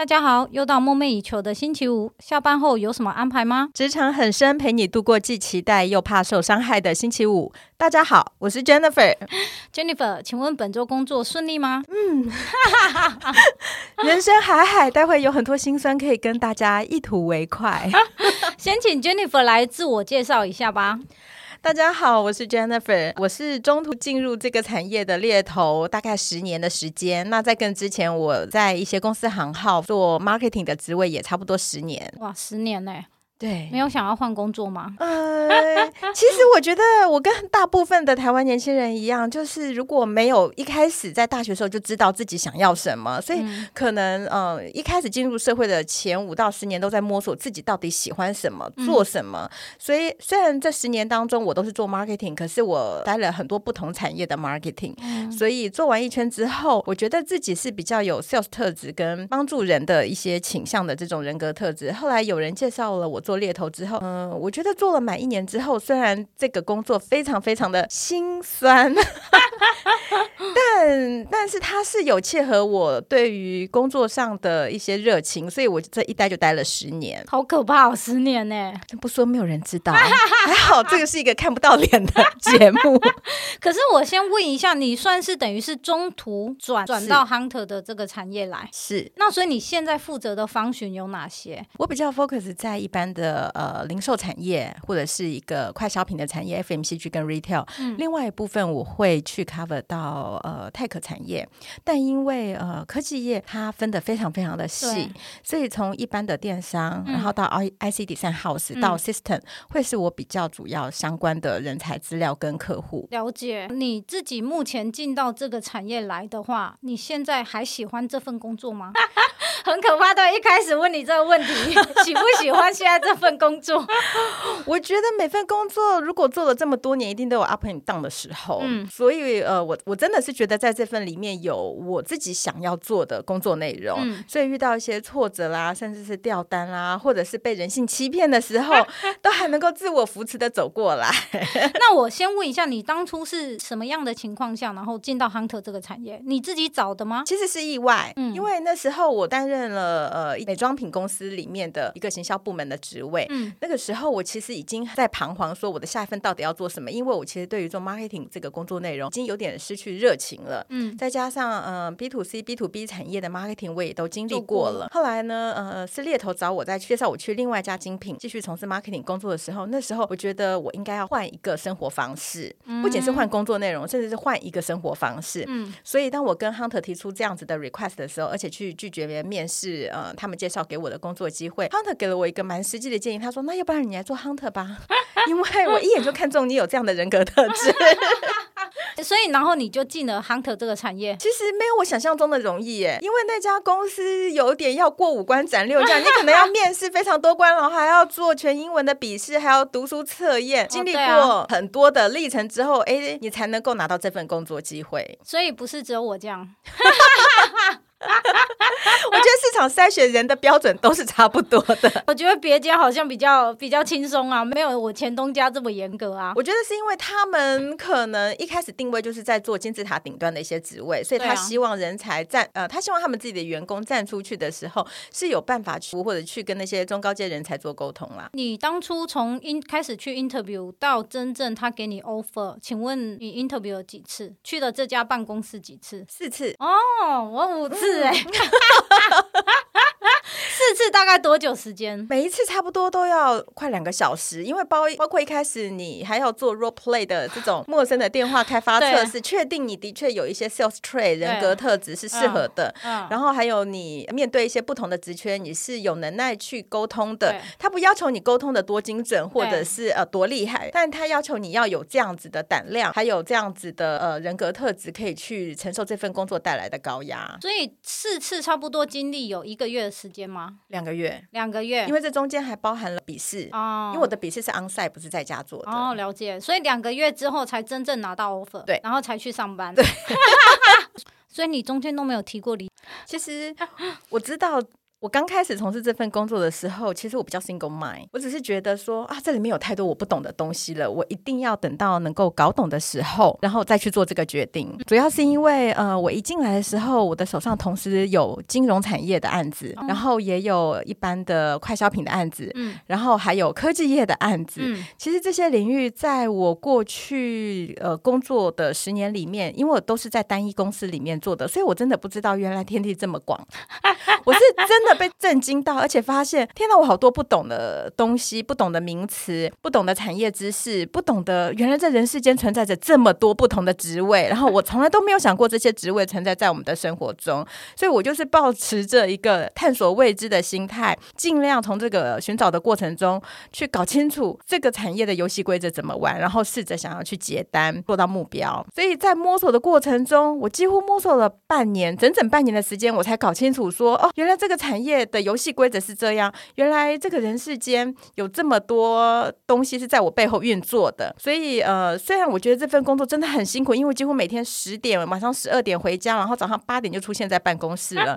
大家好，又到梦寐以求的星期五，下班后有什么安排吗？职场很深，陪你度过既期待又怕受伤害的星期五。大家好，我是 Jennifer。Jennifer，请问本周工作顺利吗？嗯，人生海海，待会有很多辛酸可以跟大家一吐为快。先请 Jennifer 来自我介绍一下吧。大家好，我是 Jennifer，我是中途进入这个产业的猎头，大概十年的时间。那在跟之前，我在一些公司行号做 marketing 的职位，也差不多十年。哇，十年呢？对，没有想要换工作吗？呃，其实我觉得我跟大部分的台湾年轻人一样，就是如果没有一开始在大学时候就知道自己想要什么，所以可能呃一开始进入社会的前五到十年都在摸索自己到底喜欢什么，做什么。所以虽然这十年当中我都是做 marketing，可是我待了很多不同产业的 marketing，所以做完一圈之后，我觉得自己是比较有 sales 特质跟帮助人的一些倾向的这种人格特质。后来有人介绍了我做。猎头之后，嗯，我觉得做了满一年之后，虽然这个工作非常非常的心酸，但但是它是有切合我对于工作上的一些热情，所以我这一待就待了十年，好可怕哦，十年呢？不说没有人知道，还好这个是一个看不到脸的 节目。可是我先问一下，你算是等于是中途转转到 Hunter 的这个产业来？是。那所以你现在负责的方寻有哪些？我比较 focus 在一般的。的呃零售产业或者是一个快消品的产业，FMCG 跟 retail，嗯，另外一部分我会去 cover 到呃 tech 产业，但因为呃科技业它分得非常非常的细，所以从一般的电商，嗯、然后到 I IC design house、嗯、到 system，会是我比较主要相关的人才资料跟客户。了解。你自己目前进到这个产业来的话，你现在还喜欢这份工作吗？很可怕的，一开始问你这个问题，喜不喜欢现在这？这份工作，我觉得每份工作如果做了这么多年，一定都有 up and down 的时候。嗯，所以呃，我我真的是觉得在这份里面有我自己想要做的工作内容。嗯，所以遇到一些挫折啦，甚至是掉单啦，或者是被人性欺骗的时候，都还能够自我扶持的走过来。那我先问一下，你当初是什么样的情况下，然后进到 Hunter 这个产业？你自己找的吗？其实是意外，嗯，因为那时候我担任了呃美妆品公司里面的一个行销部门的职。位，嗯，那个时候我其实已经在彷徨，说我的下一份到底要做什么？因为我其实对于做 marketing 这个工作内容已经有点失去热情了，嗯，再加上嗯、呃、B to C、B to B 产业的 marketing 我也都经历过了。后来呢，呃，是猎头找我再介绍我去另外一家精品继续从事 marketing 工作的时候，那时候我觉得我应该要换一个生活方式，不仅是换工作内容，甚至是换一个生活方式。嗯，所以当我跟 Hunter 提出这样子的 request 的时候，而且去拒绝别人面试，呃，他们介绍给我的工作机会，Hunter 给了我一个蛮实际的建议，他说：“那要不然你来做 hunter 吧，因为我一眼就看中你有这样的人格特质。”所以，然后你就进了 hunter 这个产业。其实没有我想象中的容易耶，因为那家公司有点要过五关斩六将，你可能要面试非常多关，然后还要做全英文的笔试，还要读书测验，经历过很多的历程之后，哎，你才能够拿到这份工作机会。所以不是只有我这样。我觉得市场筛选人的标准都是差不多的。我觉得别家好像比较比较轻松啊，没有我前东家这么严格啊。我觉得是因为他们可能一开始定位就是在做金字塔顶端的一些职位，所以他希望人才站呃，他希望他们自己的员工站出去的时候是有办法去或者去跟那些中高阶人才做沟通啦。你当初从 in 开始去 interview 到真正他给你 offer，请问你 interview 了几次？去了这家办公室几次？四次。哦，我五次。是哎，四次大概多久时间？每一次差不多都要快两个小时，因为包包括一开始你还要做 role play 的这种陌生的电话开发测试，确定你的确有一些 sales trait 人格特质是适合的。嗯，然后还有你面对一些不同的职缺，你是有能耐去沟通的。他不要求你沟通的多精准，或者是呃多厉害，但他要求你要有这样子的胆量，还有这样子的呃人格特质，可以去承受这份工作带来的高压。所以。四次差不多经历有一个月的时间吗？两个月，两个月，因为这中间还包含了笔试哦。因为我的笔试是 onsite，不是在家做的。哦，了解。所以两个月之后才真正拿到 offer，对，然后才去上班。对，所以你中间都没有提过离。其实我知道。我刚开始从事这份工作的时候，其实我比较 single mind，我只是觉得说啊，这里面有太多我不懂的东西了，我一定要等到能够搞懂的时候，然后再去做这个决定。主要是因为呃，我一进来的时候，我的手上同时有金融产业的案子，然后也有一般的快消品的案子，嗯，然后还有科技业的案子。嗯，其实这些领域在我过去呃工作的十年里面，因为我都是在单一公司里面做的，所以我真的不知道原来天地这么广。我是真的被震惊到，而且发现，天哪，我好多不懂的东西，不懂的名词，不懂的产业知识，不懂的，原来在人世间存在着这么多不同的职位，然后我从来都没有想过这些职位存在在我们的生活中，所以我就是抱持着一个探索未知的心态，尽量从这个寻找的过程中去搞清楚这个产业的游戏规则怎么玩，然后试着想要去接单，做到目标。所以在摸索的过程中，我几乎摸索了半年，整整半年的时间，我才搞清楚说，哦，原来这个产业的游戏规则是这样，原来这个人世间有这么多东西是在我背后运作的。所以，呃，虽然我觉得这份工作真的很辛苦，因为我几乎每天十点晚上十二点回家，然后早上八点就出现在办公室了。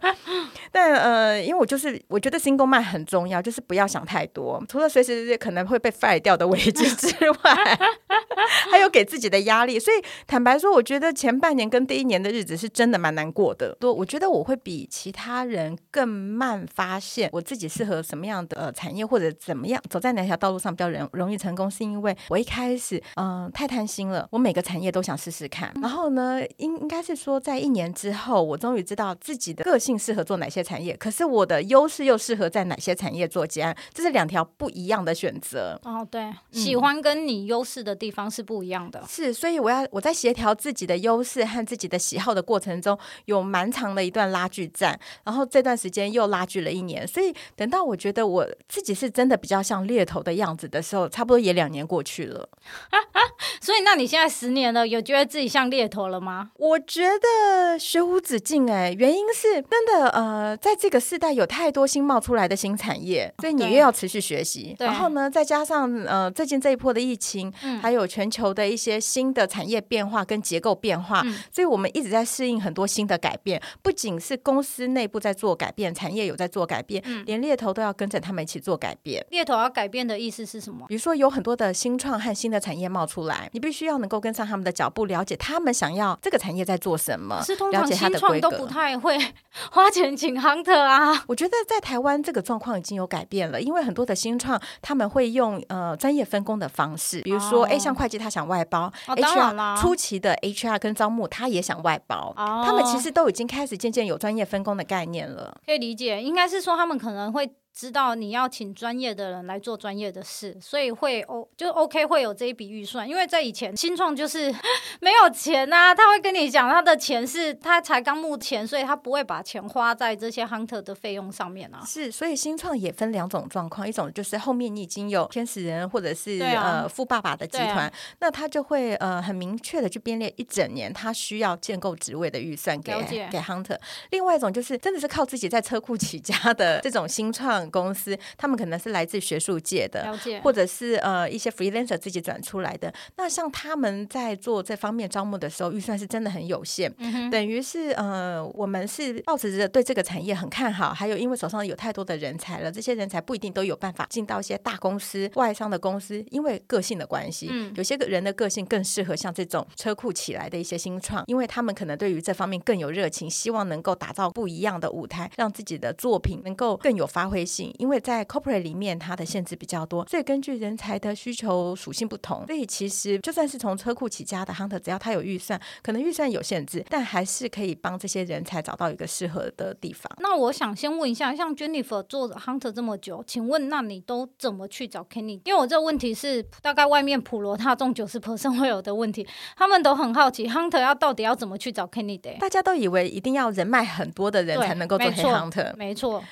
但呃，因为我就是我觉得 single mind 很重要，就是不要想太多，除了随时可能会被 fire 掉的危机之外，还有给自己的压力。所以坦白说，我觉得前半年跟第一年的日子是真的蛮难过的。多，我觉得我会比其他人更慢发现我自己适合什么样的呃产业，或者怎么样走在哪条道路上比较容容易成功，是因为我一开始嗯、呃、太贪心了，我每个产业都想试试看。然后呢，应应该是说在一年之后，我终于知道自己的个性适合做哪些产业，可是我的优势又适合在哪些产业做结案，这是两条不一样的选择。哦，对，嗯、喜欢跟你优势的地方是不一样的。是，所以我要我在协调自己的优势和自己的喜好的过程中，有蛮长的一段拉锯战。然后这段时间又拉锯了一年，所以等到我觉得我自己是真的比较像猎头的样子的时候，差不多也两年过去了。所以，那你现在十年了，有觉得自己像猎头了吗？我觉得学无止境哎、欸，原因是真的呃，在这个时代有太多新冒出来的新产业，所以你又要持续学习。然后呢，再加上呃最近这一波的疫情，嗯、还有全球的一些新的产业变化跟结构变化，嗯、所以我们一直在适应很多新的改变。不仅是公司内部在做改变，产业有在做改变，嗯、连猎头都要跟着他们一起做改变。猎头要改变的意思是什么？比如说有很多的新创和新的产业冒出来，你必须要能够跟上他们的脚步，了解他们想要这个产业在做什么。是通常新创都不太会 花钱请 hunter 啊。我觉得在台湾这个状况已经有改变了，因为很多的新创他们会用呃专业分工的方式，比如说，哎、哦，像会计他想外包、哦、，HR 初期的 HR 跟招募他也想外包，哦、他们其实都已经开始渐渐有专业分工的概念了。可以理解，应该是说他们可能会。知道你要请专业的人来做专业的事，所以会 O 就 OK 会有这一笔预算，因为在以前新创就是 没有钱啊，他会跟你讲他的钱是他才刚募钱，所以他不会把钱花在这些 hunter 的费用上面啊。是，所以新创也分两种状况，一种就是后面你已经有天使人或者是、啊、呃富爸爸的集团，啊、那他就会呃很明确的去编列一整年他需要建构职位的预算给给 hunter。另外一种就是真的是靠自己在车库起家的这种新创。公司，他们可能是来自学术界的，了解。或者是呃一些 freelancer 自己转出来的。那像他们在做这方面招募的时候，预算是真的很有限，嗯、等于是呃我们是抱持着对这个产业很看好，还有因为手上有太多的人才了，这些人才不一定都有办法进到一些大公司、外商的公司，因为个性的关系，嗯、有些个人的个性更适合像这种车库起来的一些新创，因为他们可能对于这方面更有热情，希望能够打造不一样的舞台，让自己的作品能够更有发挥性。因为在 corporate 里面，它的限制比较多，所以根据人才的需求属性不同，所以其实就算是从车库起家的 hunter，只要他有预算，可能预算有限制，但还是可以帮这些人才找到一个适合的地方。那我想先问一下，像 Jennifer 做 hunter 这么久，请问那你都怎么去找 candidate？因为我这个问题是大概外面普罗大众九十 percent 会有的问题，他们都很好奇 hunter 要到底要怎么去找 candidate？大家都以为一定要人脉很多的人才能够做 hunter，没错。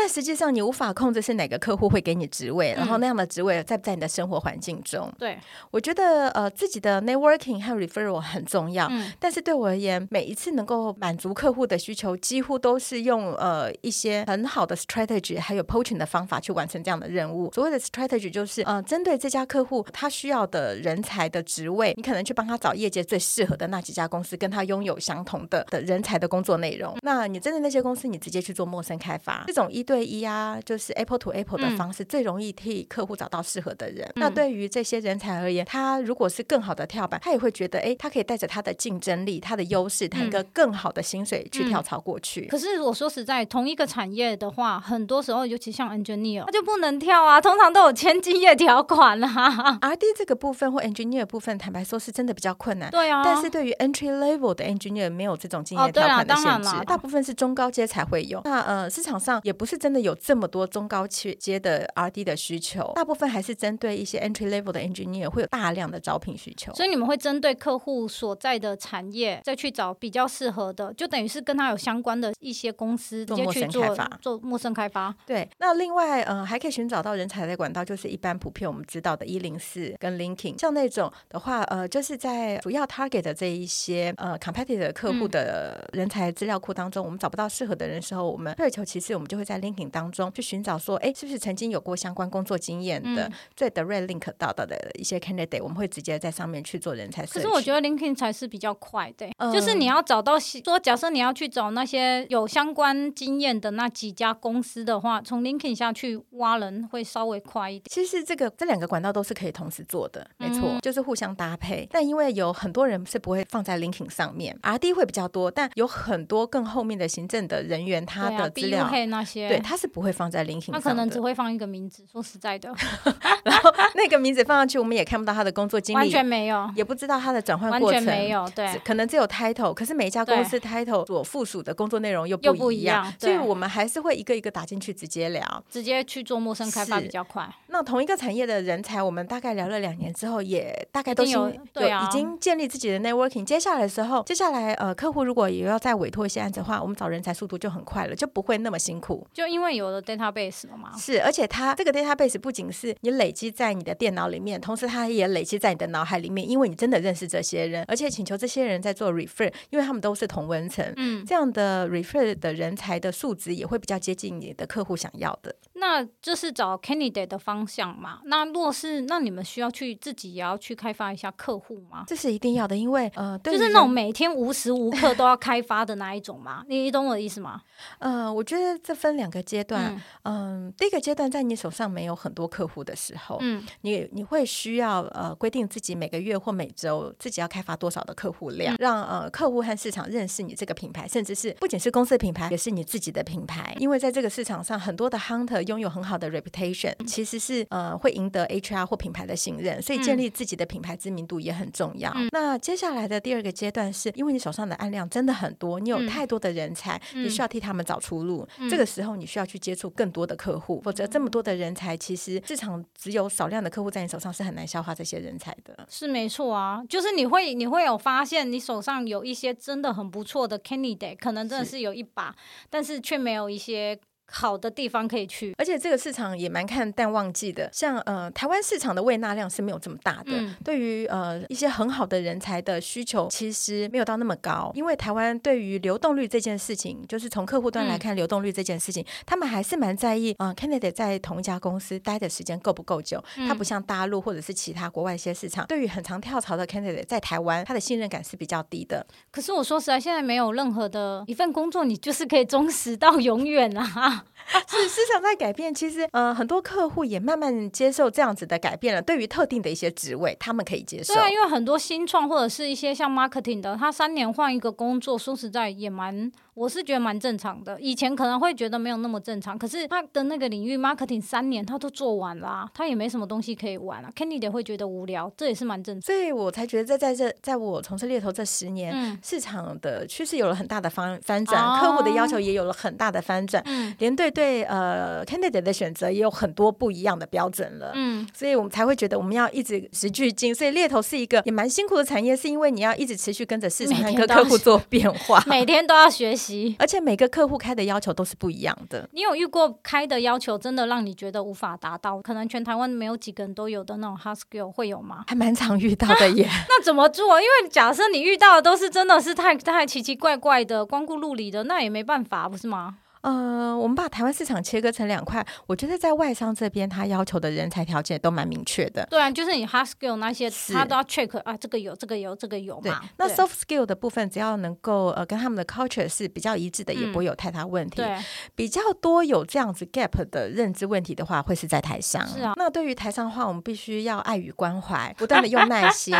但实际上，你无法控制是哪个客户会给你职位，嗯、然后那样的职位在不在你的生活环境中？对，我觉得呃，自己的 networking 和 referral 很重要。嗯、但是对我而言，每一次能够满足客户的需求，几乎都是用呃一些很好的 strategy，还有 poaching 的方法去完成这样的任务。所谓的 strategy 就是呃，针对这家客户他需要的人才的职位，你可能去帮他找业界最适合的那几家公司，跟他拥有相同的的人才的工作内容。那你针对那些公司，你直接去做陌生开发，这种一对一啊，就是 Apple to Apple 的方式，最容易替客户找到适合的人。嗯、那对于这些人才而言，他如果是更好的跳板，他也会觉得，哎，他可以带着他的竞争力、他的优势，谈一个更好的薪水去跳槽过去。可是我说实在，同一个产业的话，很多时候，尤其像 engineer，他就不能跳啊，通常都有签经业条款啊。R D 这个部分或 engineer 部分，坦白说是真的比较困难。对啊。但是对于 entry level 的 engineer，没有这种竞业条款的限制，大部分是中高阶才会有。那呃，市场上也不是真的有这么多中高阶的 R D 的需求，大部分还是针对一些 entry level 的 engineer 会有大量的招聘需求。所以你们会针对客户所在的产业，再去找比较适合的，就等于是跟他有相关的一些公司直接去做陌生开发。做陌生开发。对。那另外，呃，还可以寻找到人才的管道，就是一般普遍我们知道的一零四跟 LinkedIn，像那种的话，呃，就是在主要 target 的这一些呃 competitive 客户的人才资料库当中，嗯、我们找不到适合的人的时候，我们退而求其次，我们就会在 LinkedIn 当中去寻找说，哎，是不是曾经有过相关工作经验的、嗯、最 direct link 到的的一些 candidate，我们会直接在上面去做人才。可是我觉得 LinkedIn 才是比较快的，嗯、就是你要找到说，假设你要去找那些有相关经验的那几家公司的话，从 LinkedIn 下去挖人会稍微快一点。其实这个这两个管道都是可以同时做的，没错，嗯、就是互相搭配。但因为有很多人是不会放在 LinkedIn 上面，RD 会比较多，但有很多更后面的行政的人员，他的资料、啊、那些，对，他是不会放在 LinkedIn 上的，他可能只会放一个名字。说实在的，然后那个名字放上去，我们也看不到他的工作经历，完全没有，也不知道他的转换过程，没有，对，可能只有 title，可是每一家公司 title 所附属的工作内容又不一样，不一样，所以我们还是会一个一个打进去直接聊，直接去做陌生开发比较快。那同一个产业的人才，我们大概聊了两年之后，也大概都有对啊，已经建立自己的 networking。接下来的时候，接下来呃，客户如果也要再委托一些案子的话，我们找人才速度就很快了，就不会那么辛苦。就因为有了 database 了嘛。是，而且它这个 database 不仅是你累积在你的电脑里面，同时它也累积在你的脑海里面，因为你真的认识这些人，而且请求这些人在做 refer，因为他们都是同文层，嗯，这样的 refer 的人才的素质也会比较接近你的客户想要的。那这是找 candidate 的方向嘛？那若是那你们需要去自己也要去开发一下客户吗？这是一定要的，因为呃，就是那种每天无时无刻都要开发的那一种嘛？你你懂我的意思吗？呃，我觉得这分两个阶段。嗯、呃，第一个阶段在你手上没有很多客户的时候，嗯，你你会需要呃规定自己每个月或每周自己要开发多少的客户量，嗯、让呃客户和市场认识你这个品牌，甚至是不仅是公司的品牌，也是你自己的品牌。因为在这个市场上，很多的 hunter 拥有很好的 reputation，其实是呃会赢得 HR 或品牌的信任，所以建立自己的品牌知名度也很重要。嗯、那接下来的第二个阶段是，因为你手上的案量真的很多，你有太多的人才，嗯、你需要替他们找出路。嗯、这个时候你需要去接触更多的客户，否则这么多的人才，其实市场只有少量的客户在你手上是很难消化这些人才的。是没错啊，就是你会你会有发现，你手上有一些真的很不错的 candidate，可能真的是有一把，是但是却没有一些。好的地方可以去，而且这个市场也蛮看淡旺季的。像呃，台湾市场的胃纳量是没有这么大的。嗯、对于呃一些很好的人才的需求，其实没有到那么高。因为台湾对于流动率这件事情，就是从客户端来看流动率这件事情，嗯、他们还是蛮在意。呃，candidate 在同一家公司待的时间够不够久？他、嗯、不像大陆或者是其他国外一些市场，对于很常跳槽的 candidate 在台湾，他的信任感是比较低的。可是我说实在，现在没有任何的一份工作，你就是可以忠实到永远啊。是思想在改变，其实呃很多客户也慢慢接受这样子的改变了。对于特定的一些职位，他们可以接受。对啊，因为很多新创或者是一些像 marketing 的，他三年换一个工作，说实在也蛮。我是觉得蛮正常的，以前可能会觉得没有那么正常，可是他的那个领域 marketing 三年他都做完了，啊，他也没什么东西可以玩了，啊。Candidate 会觉得无聊，这也是蛮正常。所以我才觉得在在这在我从事猎头这十年，嗯、市场的趋势有了很大的翻翻转，哦、客户的要求也有了很大的翻转，嗯、连对对呃 Candidate 的选择也有很多不一样的标准了。嗯，所以我们才会觉得我们要一直持续进。所以猎头是一个也蛮辛苦的产业，是因为你要一直持续跟着市场和客户做变化，每天都要学习，而且每个。客户开的要求都是不一样的。你有遇过开的要求真的让你觉得无法达到？可能全台湾没有几个人都有的那种 hard skill 会有吗？还蛮常遇到的 耶。那怎么做？因为假设你遇到的都是真的是太太奇奇怪怪的、光顾路里的，那也没办法，不是吗？呃，我们把台湾市场切割成两块，我觉得在外商这边，他要求的人才条件都蛮明确的。对啊，就是你 hard skill 那些，他都要 check 啊，这个有，这个有，这个有嘛。对，那 soft skill 的部分，只要能够呃跟他们的 culture 是比较一致的，也不会有太大问题。对，比较多有这样子 gap 的认知问题的话，会是在台商。是啊，那对于台商的话，我们必须要爱与关怀，不断的 用耐心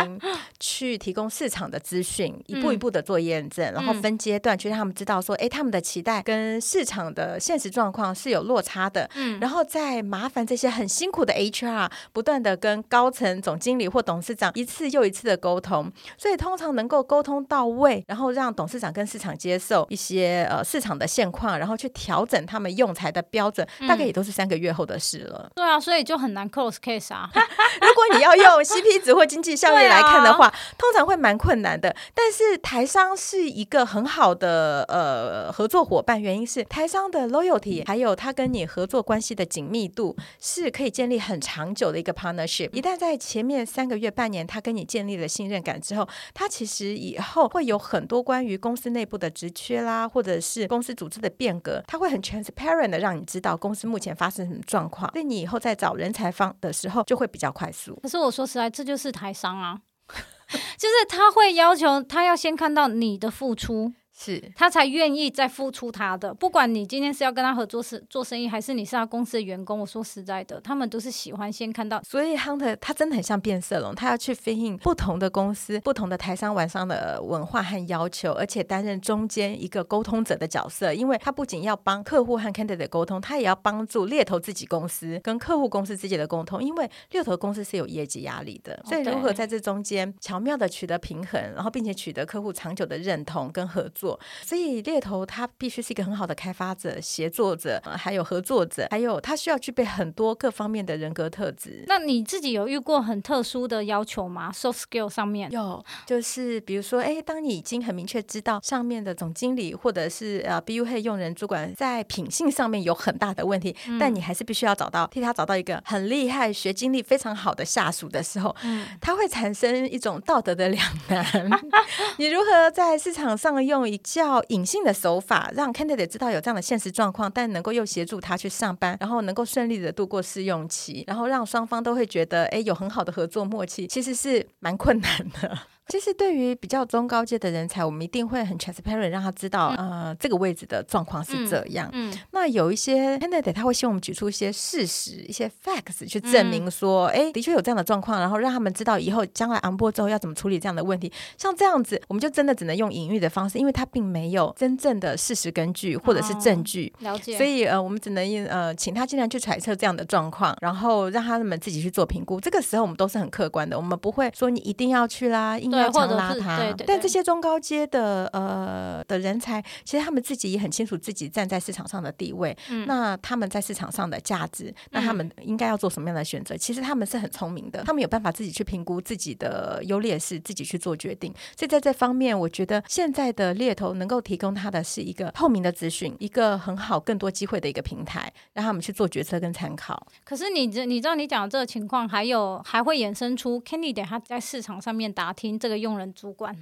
去提供市场的资讯，一步一步的做验证，然后分阶段去让他们知道说，哎，他们的期待跟市场的现实状况是有落差的。嗯，然后再麻烦这些很辛苦的 HR 不断的跟高层总经理或董事长一次又一次的沟通，所以通常能够沟通到位，然后让董事长跟市场接受一些呃市场的现况，然后去调整他们用材的标准，大概也都是三个月后的事了。对啊，所以就很难 close case 啊。如果你要用 CP 值或经济效益来看的话，啊、通常会蛮困难的。但是台商是一个很好的呃合作伙伴，原因是台商的 loyalty 还有他跟你合作关系的紧密度是可以建立很长久的一个 partnership。一旦在前面三个月、半年，他跟你建立了信任感之后，他其实以后会有很多关于公司内部的职缺啦，或者是公司组织的变革，他会很 transparent 的让你知道公司目前发生什么状况，所以你以后在找人才方的时候就会比较快速。可是我说实在，这就是台商啊，就是他会要求他要先看到你的付出。是他才愿意再付出他的，不管你今天是要跟他合作是做生意，还是你是他公司的员工。我说实在的，他们都是喜欢先看到。所以 Hunter 他真的很像变色龙，他要去 fit in 不同的公司、不同的台商、外商的文化和要求，而且担任中间一个沟通者的角色。因为他不仅要帮客户和 candidate 沟通，他也要帮助猎头自己公司跟客户公司之间的沟通。因为猎头公司是有业绩压力的，所以如何在这中间巧妙的取得平衡，然后并且取得客户长久的认同跟合作。所以猎头他必须是一个很好的开发者、协作者，还有合作者，还有他需要具备很多各方面的人格特质。那你自己有遇过很特殊的要求吗？Soft skill 上面有，就是比如说，哎，当你已经很明确知道上面的总经理或者是呃 BU Head 用人主管在品性上面有很大的问题，嗯、但你还是必须要找到替他找到一个很厉害、学经历非常好的下属的时候，嗯，他会产生一种道德的两难。你如何在市场上用一较隐性的手法，让 candidate 知道有这样的现实状况，但能够又协助他去上班，然后能够顺利的度过试用期，然后让双方都会觉得，哎，有很好的合作默契，其实是蛮困难的。其实对于比较中高阶的人才，我们一定会很 transparent，让他知道，嗯、呃，这个位置的状况是这样。嗯，嗯，那有一些 candidate 他会希望我们举出一些事实、一些 facts 去证明说，哎、嗯，的确有这样的状况，然后让他们知道以后将来 on board 之后要怎么处理这样的问题。像这样子，我们就真的只能用隐喻的方式，因为他并没有真正的事实根据或者是证据。哦、了解。所以呃，我们只能呃，请他尽量去揣测这样的状况，然后让他们自己去做评估。这个时候我们都是很客观的，我们不会说你一定要去啦，硬要强拉他。对对对，但这些中高阶的呃的人才，其实他们自己也很清楚自己站在市场上的地位。嗯，那他们在市场上的价值，那他们应该要做什么样的选择？嗯，其实他们是很聪明的，他们有办法自己去评估自己的优劣势，自己去做决定。所以在这方面，我觉得现在的猎头能够提供他的是一个透明的资讯，一个很好、更多机会的一个平台，让他们去做决策跟参考。可是你这你知道你讲的这个情况，还有还会衍生出 candidate 他在市场上面打听这个用人主管。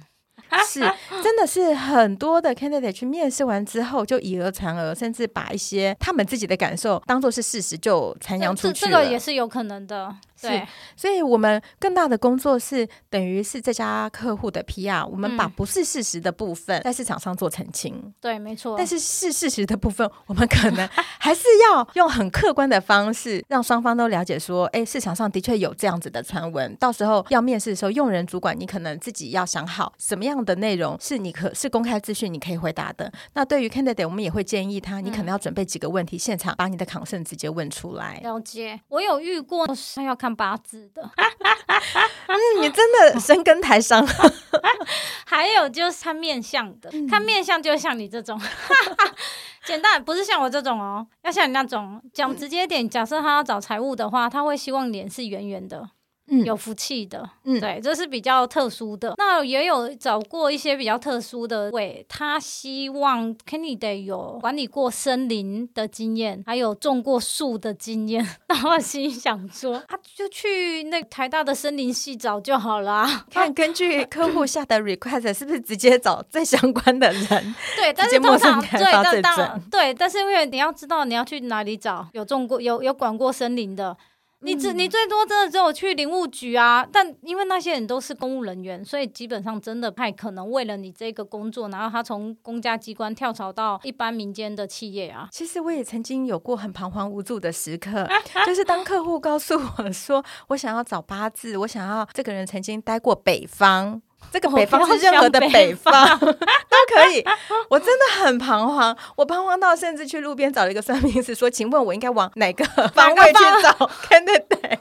是，真的是很多的 candidate 去面试完之后就以讹传讹，甚至把一些他们自己的感受当做是事实就传扬出去了。这个也是有可能的。对，所以我们更大的工作是等于是这家客户的 PR，我们把不是事实的部分在市场上做澄清。嗯、对，没错。但是是事实的部分，我们可能还是要用很客观的方式，让双方都了解说，哎，市场上的确有这样子的传闻。到时候要面试的时候，用人主管你可能自己要想好什么样的内容是你可是公开资讯，你可以回答的。那对于 candidate，我们也会建议他，你可能要准备几个问题，现场把你的 concern 直接问出来。了解，我有遇过，他要看。看八字的，嗯，你真的深耕台商。还有就是看面相的，看面相就像你这种，简单不是像我这种哦，要像你那种讲直接点。假设他要找财务的话，他会希望脸是圆圆的。嗯，有福气的，嗯，对，这是比较特殊的。那也有找过一些比较特殊的位，他希望 candidate 有管理过森林的经验，还有种过树的经验。那我心想说，啊就去那台大的森林系找就好啦。看根据客户下的 request，是不是直接找最相关的人？对，但是通常对，但当对，但是因为你要知道你要去哪里找有种过、有有管过森林的。你只你最多真的只有去林务局啊，但因为那些人都是公务人员，所以基本上真的不太可能为了你这个工作，然后他从公家机关跳槽到一般民间的企业啊。其实我也曾经有过很彷徨无助的时刻，就是当客户告诉我说，我想要找八字，我想要这个人曾经待过北方。这个北方是任何的北方 都可以，我真的很彷徨，我彷徨到甚至去路边找了一个算命师说：“请问我应该往哪个方位去找？” 看对对。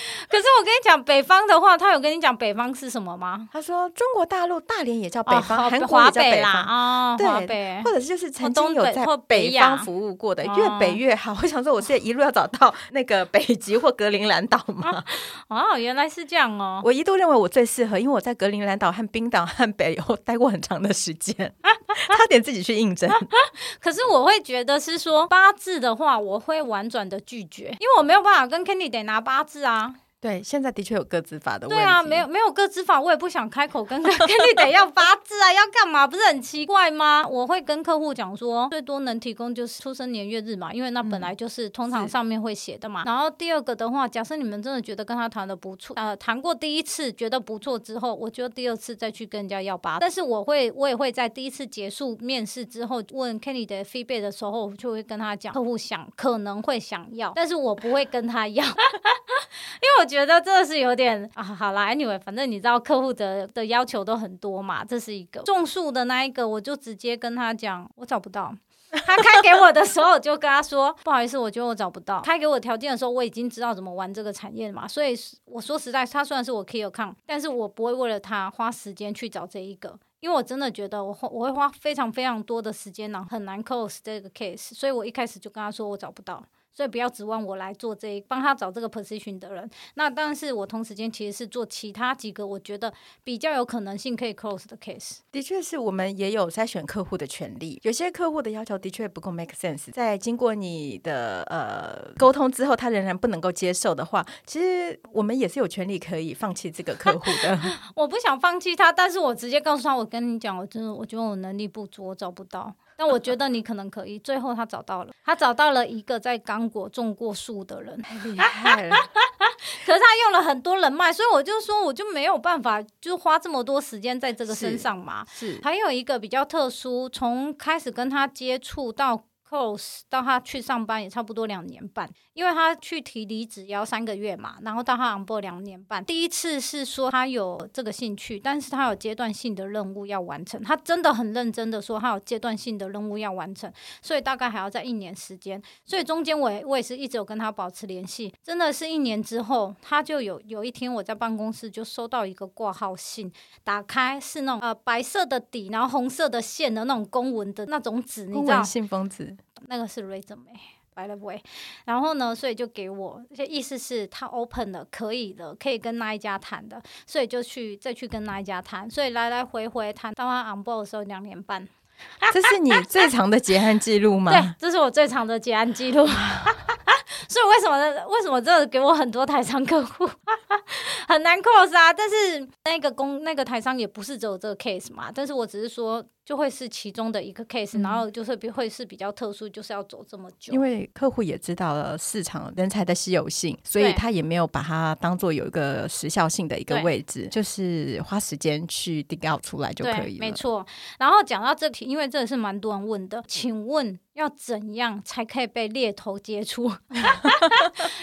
可是我跟你讲，北方的话，他有跟你讲北方是什么吗？他说中国大陆大连也叫北方，韩国也叫北方啊，对，或者是就是曾经有在北方服务过的，越北越好。我想说，我现在一路要找到那个北极或格陵兰岛吗？哦，原来是这样哦。我一度认为我最适合，因为我在格陵兰岛和冰岛和北欧待过很长的时间，差点自己去应征。可是我会觉得是说八字的话，我会婉转的拒绝，因为我没有办法跟 Kenny 得拿八字啊。对，现在的确有个资法的问题。对啊，没有没有个资法，我也不想开口跟 跟你得要八字啊，要干嘛？不是很奇怪吗？我会跟客户讲说，最多能提供就是出生年月日嘛，因为那本来就是通常上面会写的嘛。嗯、然后第二个的话，假设你们真的觉得跟他谈的不错，呃，谈过第一次觉得不错之后，我就第二次再去跟人家要八字。但是我会，我也会在第一次结束面试之后问 Kenny 的 feedback 的时候，就会跟他讲，客户想可能会想要，但是我不会跟他要。因为我觉得这是有点啊，好啦，anyway，反正你知道客户的的要求都很多嘛，这是一个种树的那一个，我就直接跟他讲，我找不到。他开给我的时候，我就跟他说，不好意思，我觉得我找不到。开给我条件的时候，我已经知道怎么玩这个产业了嘛，所以我说实在，他虽然是我 key account，但是我不会为了他花时间去找这一个，因为我真的觉得我我会花非常非常多的时间呢，很难 close 这个 case，所以我一开始就跟他说我找不到。所以不要指望我来做这一帮他找这个 position 的人。那但是我同时间其实是做其他几个我觉得比较有可能性可以 close 的 case。的确是我们也有筛选客户的权利。有些客户的要求的确不够 make sense，在经过你的呃沟通之后，他仍然不能够接受的话，其实我们也是有权利可以放弃这个客户的。我不想放弃他，但是我直接告诉他，我跟你讲，我真的我觉得我能力不足，我找不到。但我觉得你可能可以。最后他找到了，他找到了一个在刚果种过树的人，太厉害了。可是他用了很多人脉，所以我就说我就没有办法，就花这么多时间在这个身上嘛。是，还有一个比较特殊，从开始跟他接触到。到他去上班也差不多两年半，因为他去提离职要三个月嘛，然后到他 on board 两年半。第一次是说他有这个兴趣，但是他有阶段性的任务要完成，他真的很认真的说他有阶段性的任务要完成，所以大概还要在一年时间。所以中间我也我也是一直有跟他保持联系，真的是一年之后，他就有有一天我在办公室就收到一个挂号信，打开是那种呃白色的底，然后红色的线的那种公文的那种纸，你知道？信封纸。那个是 resume，by the way，然后呢，所以就给我，这些意思是他 open 了，可以的，可以跟那一家谈的，所以就去再去跟那一家谈，所以来来回回谈到他 on board 的时候两年半。这是你最长的结案记录吗？对，这是我最长的结案记录。所以为什么呢？为什么这给我很多台商客户 很难 close 啊？但是那个公那个台商也不是只有这个 case 嘛，但是我只是说。就会是其中的一个 case，嗯、然后就是会是比较特殊，就是要走这么久。因为客户也知道了市场人才的稀有性，所以他也没有把它当做有一个时效性的一个位置，就是花时间去 dig out 出来就可以了。没错。然后讲到这题，因为这是蛮多人问的，请问要怎样才可以被猎头接触？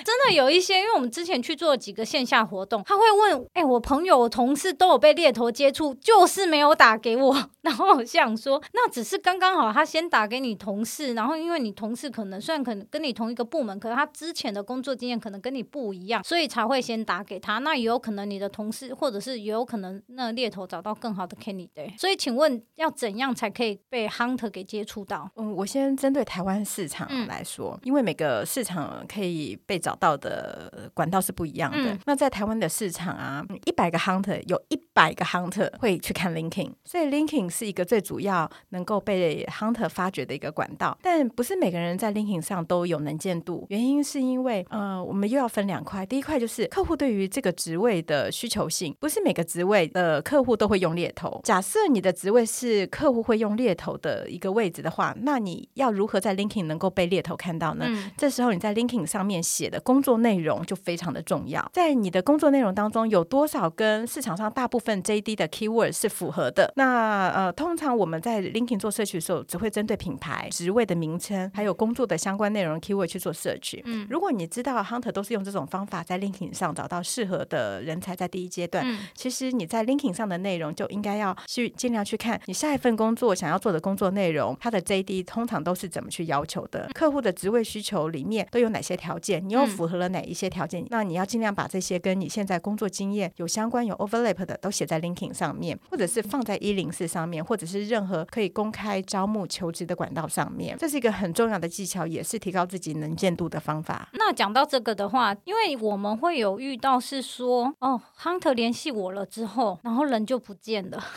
真的有一些，因为我们之前去做几个线下活动，他会问：哎、欸，我朋友、我同事都有被猎头接触，就是没有打给我，然后。象说，那只是刚刚好，他先打给你同事，然后因为你同事可能虽然可能跟你同一个部门，可是他之前的工作经验可能跟你不一样，所以才会先打给他。那也有可能你的同事，或者是也有可能那猎头找到更好的 candidate。所以，请问要怎样才可以被 hunter 给接触到？嗯，我先针对台湾市场来说，嗯、因为每个市场可以被找到的管道是不一样的。嗯、那在台湾的市场啊，一百个 hunter 有一百个 hunter 会去看 LinkedIn，所以 LinkedIn 是一个最主要能够被 hunter 发掘的一个管道。但不是每个人在 LinkedIn 上都有能见度，原因是因为呃，我们又要分两块。第一块就是客户对于这个职位的需求性，不是每个职位的客户都会用猎头。假设你的职位是客户会用猎头的一个位置的话，那你要如何在 LinkedIn 能够被猎头看到呢？嗯、这时候你在 LinkedIn 上面写的工作内容就非常的重要。在你的工作内容当中，有多少跟市场上大部分 JD 的 keyword 是符合的？那呃，通常我们在 LinkedIn 做 search 的时候，只会针对品牌、职位的名称，还有工作的相关内容 keyword 去做 search。嗯，如果你知道 Hunter 都是用这种方法在 LinkedIn 上找到适合的人才，在第一阶段，嗯、其实你在 LinkedIn 上的内容就应该要去尽量去看你下一份工作想要做的工作内容，它的 JD 通常都是怎么去要求的？客户的职位需求里面都有哪些条件？你又符合了哪一些条件？嗯、那你要尽量把这些跟你现在工作经验有相关、有 overlap 的都写在 LinkedIn 上面，或者是放在一零四上面，或者是任何可以公开招募求职的管道上面。这是一个很重要的技巧，也是提高自己能见度的方法。那讲到这个的话，因为我们会有遇到是说，哦，Hunter 联系我了之后，然后人就不见了。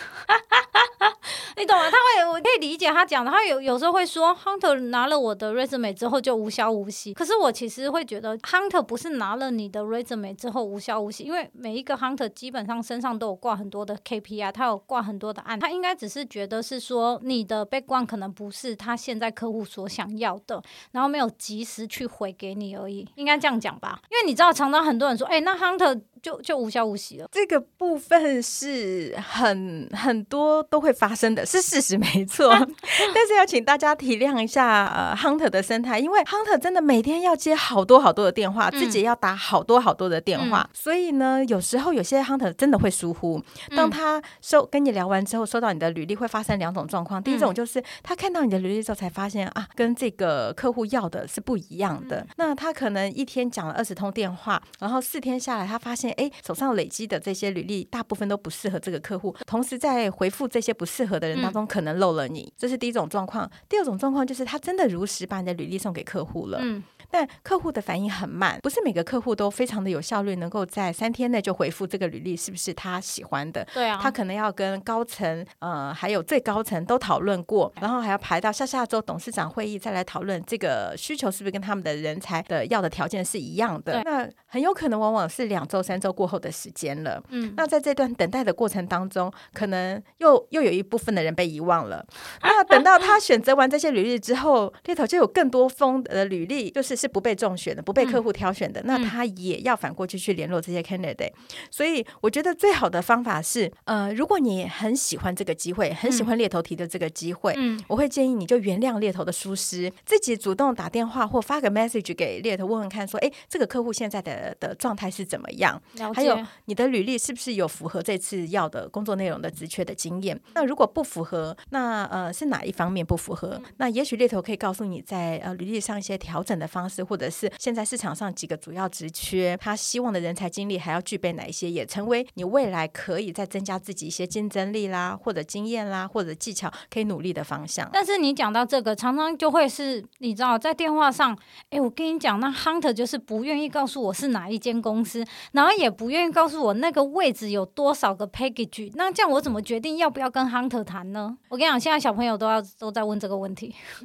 你懂吗？他会，我可以理解他讲的。他有有时候会说，Hunter 拿了我的 resume 之后就无消无息。可是我其实会觉得，Hunter 不是拿了你的 resume 之后无消无息，因为每一个 Hunter 基本上身上都有挂很多的 KPI，他有挂很多的案，他应该只是觉得是说你的 big one 可能不是他现在客户所想要的，然后没有及时去回给你而已，应该这样讲吧？因为你知道，常常很多人说，哎、那 Hunter 就就无消无息了。这个部分是很很多都会发生的。是事实没错，但是要请大家体谅一下呃，Hunter 的生态，因为 Hunter 真的每天要接好多好多的电话，嗯、自己要打好多好多的电话，嗯、所以呢，有时候有些 Hunter 真的会疏忽。当他收跟你聊完之后，收到你的履历，会发生两种状况。第一种就是他看到你的履历之后，才发现啊，跟这个客户要的是不一样的。嗯、那他可能一天讲了二十通电话，然后四天下来，他发现哎，手上累积的这些履历大部分都不适合这个客户，同时在回复这些不适合的人。当中可能漏了你，这是第一种状况。第二种状况就是他真的如实把你的履历送给客户了。嗯。但客户的反应很慢，不是每个客户都非常的有效率，能够在三天内就回复这个履历是不是他喜欢的？对啊，他可能要跟高层呃还有最高层都讨论过，然后还要排到下下周董事长会议再来讨论这个需求是不是跟他们的人才的要的条件是一样的。那很有可能往往是两周三周过后的时间了。嗯，那在这段等待的过程当中，可能又又有一部分的人被遗忘了。那等到他选择完这些履历之后，猎头就有更多封的履历，就是。是不被中选的，不被客户挑选的，嗯、那他也要反过去去联络这些 candidate。所以我觉得最好的方法是，呃，如果你很喜欢这个机会，很喜欢猎头提的这个机会，嗯，我会建议你就原谅猎头的疏失，自己主动打电话或发个 message 给猎头问问看，说，哎，这个客户现在的的状态是怎么样？还有你的履历是不是有符合这次要的工作内容的职缺的经验？那如果不符合，那呃是哪一方面不符合？嗯、那也许猎头可以告诉你在呃履历上一些调整的方式。或者是现在市场上几个主要职缺，他希望的人才经历还要具备哪一些，也成为你未来可以再增加自己一些竞争力啦，或者经验啦，或者技巧可以努力的方向。但是你讲到这个，常常就会是你知道，在电话上，哎，我跟你讲，那 Hunter 就是不愿意告诉我是哪一间公司，然后也不愿意告诉我那个位置有多少个 package，那这样我怎么决定要不要跟 Hunter 谈呢？我跟你讲，现在小朋友都要都在问这个问题，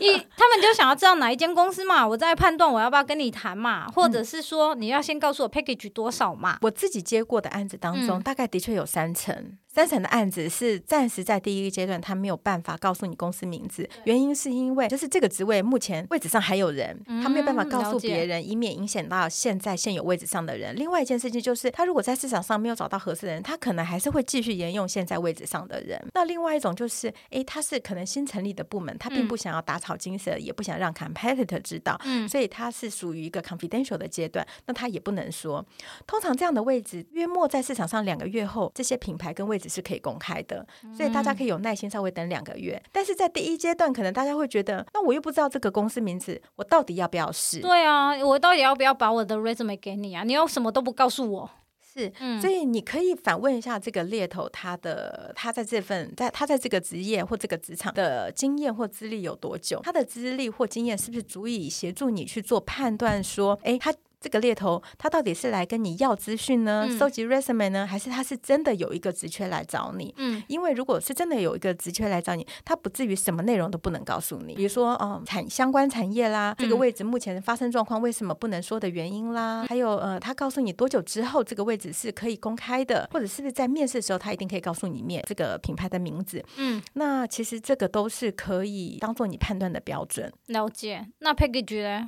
一他们就想要知道哪一间公司嘛，我。在判断我要不要跟你谈嘛，或者是说你要先告诉我 package 多少嘛？我自己接过的案子当中，嗯、大概的确有三成。三审的案子是暂时在第一个阶段，他没有办法告诉你公司名字，原因是因为就是这个职位目前位置上还有人，他没有办法告诉别人，以免影响到现在现有位置上的人。另外一件事情就是，他如果在市场上没有找到合适的人，他可能还是会继续沿用现在位置上的人。那另外一种就是，诶，他是可能新成立的部门，他并不想要打草惊蛇，也不想让 competitor 知道，嗯所以他是属于一个 confidential 的阶段，那他也不能说。通常这样的位置约莫在市场上两个月后，这些品牌跟位置。置是可以公开的，所以大家可以有耐心稍微等两个月。但是在第一阶段，可能大家会觉得，那我又不知道这个公司名字，我到底要不要试？对啊，我到底要不要把我的 resume 给你啊？你又什么都不告诉我。是，所以你可以反问一下这个猎头，他的他在这份在他在这个职业或这个职场的经验或资历有多久？他的资历或经验是不是足以协助你去做判断？说，诶，他。这个猎头他到底是来跟你要资讯呢，嗯、收集 resume 呢，还是他是真的有一个职缺来找你？嗯，因为如果是真的有一个职缺来找你，他不至于什么内容都不能告诉你，比如说，嗯，产相关产业啦，这个位置目前发生状况为什么不能说的原因啦，嗯、还有呃，他告诉你多久之后这个位置是可以公开的，或者是不是在面试的时候他一定可以告诉你面这个品牌的名字？嗯，那其实这个都是可以当做你判断的标准。了解，那 package 呢？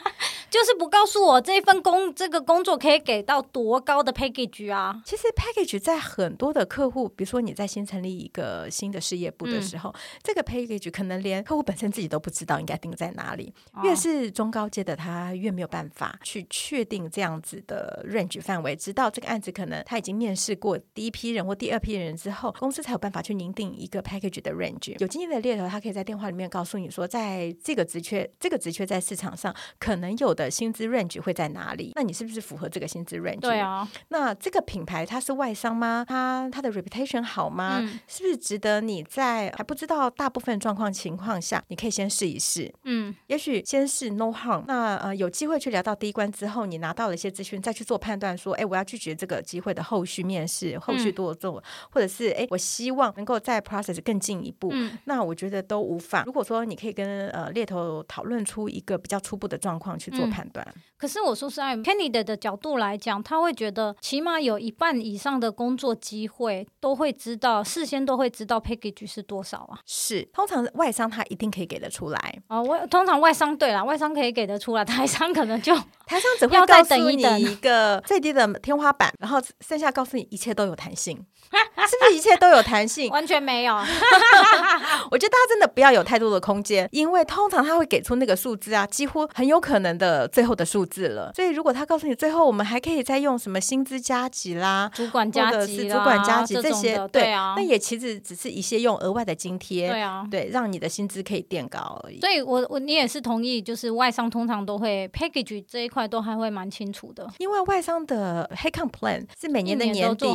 就是不告诉我这一份工这个工作可以给到多高的 package 啊？其实 package 在很多的客户，比如说你在新成立一个新的事业部的时候，嗯、这个 package 可能连客户本身自己都不知道应该定在哪里。哦、越是中高阶的，他越没有办法去确定这样子的 range 范围。直到这个案子可能他已经面试过第一批人或第二批人之后，公司才有办法去拟定一个 package 的 range。有经验的猎头，他可以在电话里面告诉你说，在这个职缺，这个职缺在市场上可能有的薪资 range 会在哪里？那你是不是符合这个薪资 range？对啊。那这个品牌它是外商吗？它它的 reputation 好吗？嗯、是不是值得你在还不知道大部分状况情况下，你可以先试一试？嗯，也许先试 no harm。那呃有机会去聊到第一关之后，你拿到了一些资讯，再去做判断，说，哎，我要拒绝这个机会的后续面试，后续多做，嗯、或者是哎，我希望能够在 process 更进一步。嗯、那我觉得都无妨。如果说你可以跟呃猎头讨论出一个比较初步的状况去做判断。嗯可是我说实在，candidate 的角度来讲，他会觉得起码有一半以上的工作机会都会知道，事先都会知道 package 是多少啊？是，通常外商他一定可以给得出来。哦，外通常外商对啦，外商可以给得出来，台商可能就台商只会告诉你一个最低的天花板，然后剩下告诉你一切都有弹性，是不是一切都有弹性？完全没有。我觉得大家真的不要有太多的空间，因为通常他会给出那个数字啊，几乎很有可能的最后的数字。了，所以如果他告诉你最后我们还可以再用什么薪资加级啦，主管加级，主管加级这些，对，对啊，那也其实只是一些用额外的津贴，对啊，对，让你的薪资可以垫高而已。所以我我你也是同意，就是外商通常都会 package 这一块都还会蛮清楚的，因为外商的 headcount plan 是每年的年底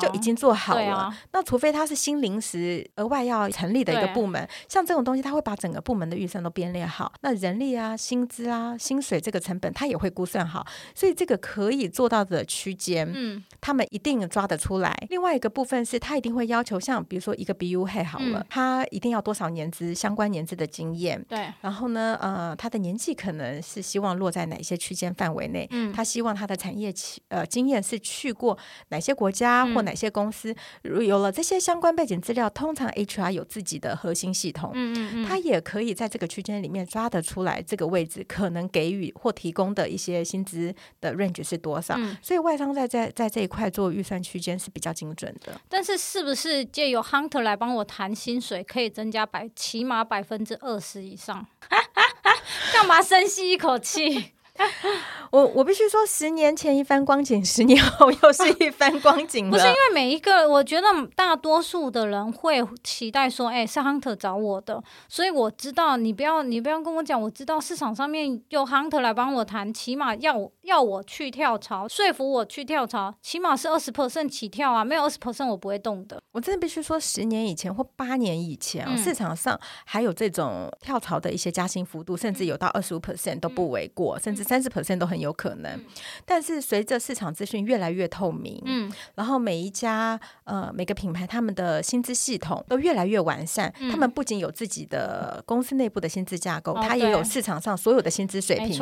就已经做好了，啊、那除非他是新临时额外要成立的一个部门，像这种东西，他会把整个部门的预算都编列好，那人力啊、薪资啊、薪水这个成本，他也会估算好，所以这个可以做到的区间，嗯，他们一定抓得出来。另外一个部分是他一定会要求，像比如说一个 BU head 好了，嗯、他一定要多少年资相关年资的经验，对。然后呢，呃，他的年纪可能是希望落在哪些区间范围内？嗯，他希望他的产业呃经验是去过哪些国家或哪些公司？如有了这些相关背景资料，通常 HR 有自己的核心系统，嗯嗯嗯，他也可以在这个区间里面抓得出来这个位置可能给予或提供的一些。薪资的 range 是多少？嗯、所以外商在在在这一块做预算区间是比较精准的。但是，是不是借由 hunter 来帮我谈薪水，可以增加百起码百分之二十以上？干嘛深吸一口气？我我必须说，十年前一番光景，十年后又是一番光景。不是因为每一个，我觉得大多数的人会期待说，哎、欸，是 hunter 找我的，所以我知道你不要你不要跟我讲，我知道市场上面有 hunter 来帮我谈，起码要要我去跳槽，说服我去跳槽，起码是二十 percent 起跳啊，没有二十 percent 我不会动的。我真的必须说，十年以前或八年以前、嗯、市场上还有这种跳槽的一些加薪幅度，甚至有到二十五 percent 都不为过，嗯、甚至三十 percent 都很有可能。嗯、但是随着市场资讯越来越透明，嗯，然后每一家呃每个品牌他们的薪资系统都越来越完善，嗯、他们不仅有自己的公司内部的薪资架构，它、哦、也有市场上所有的薪资水平。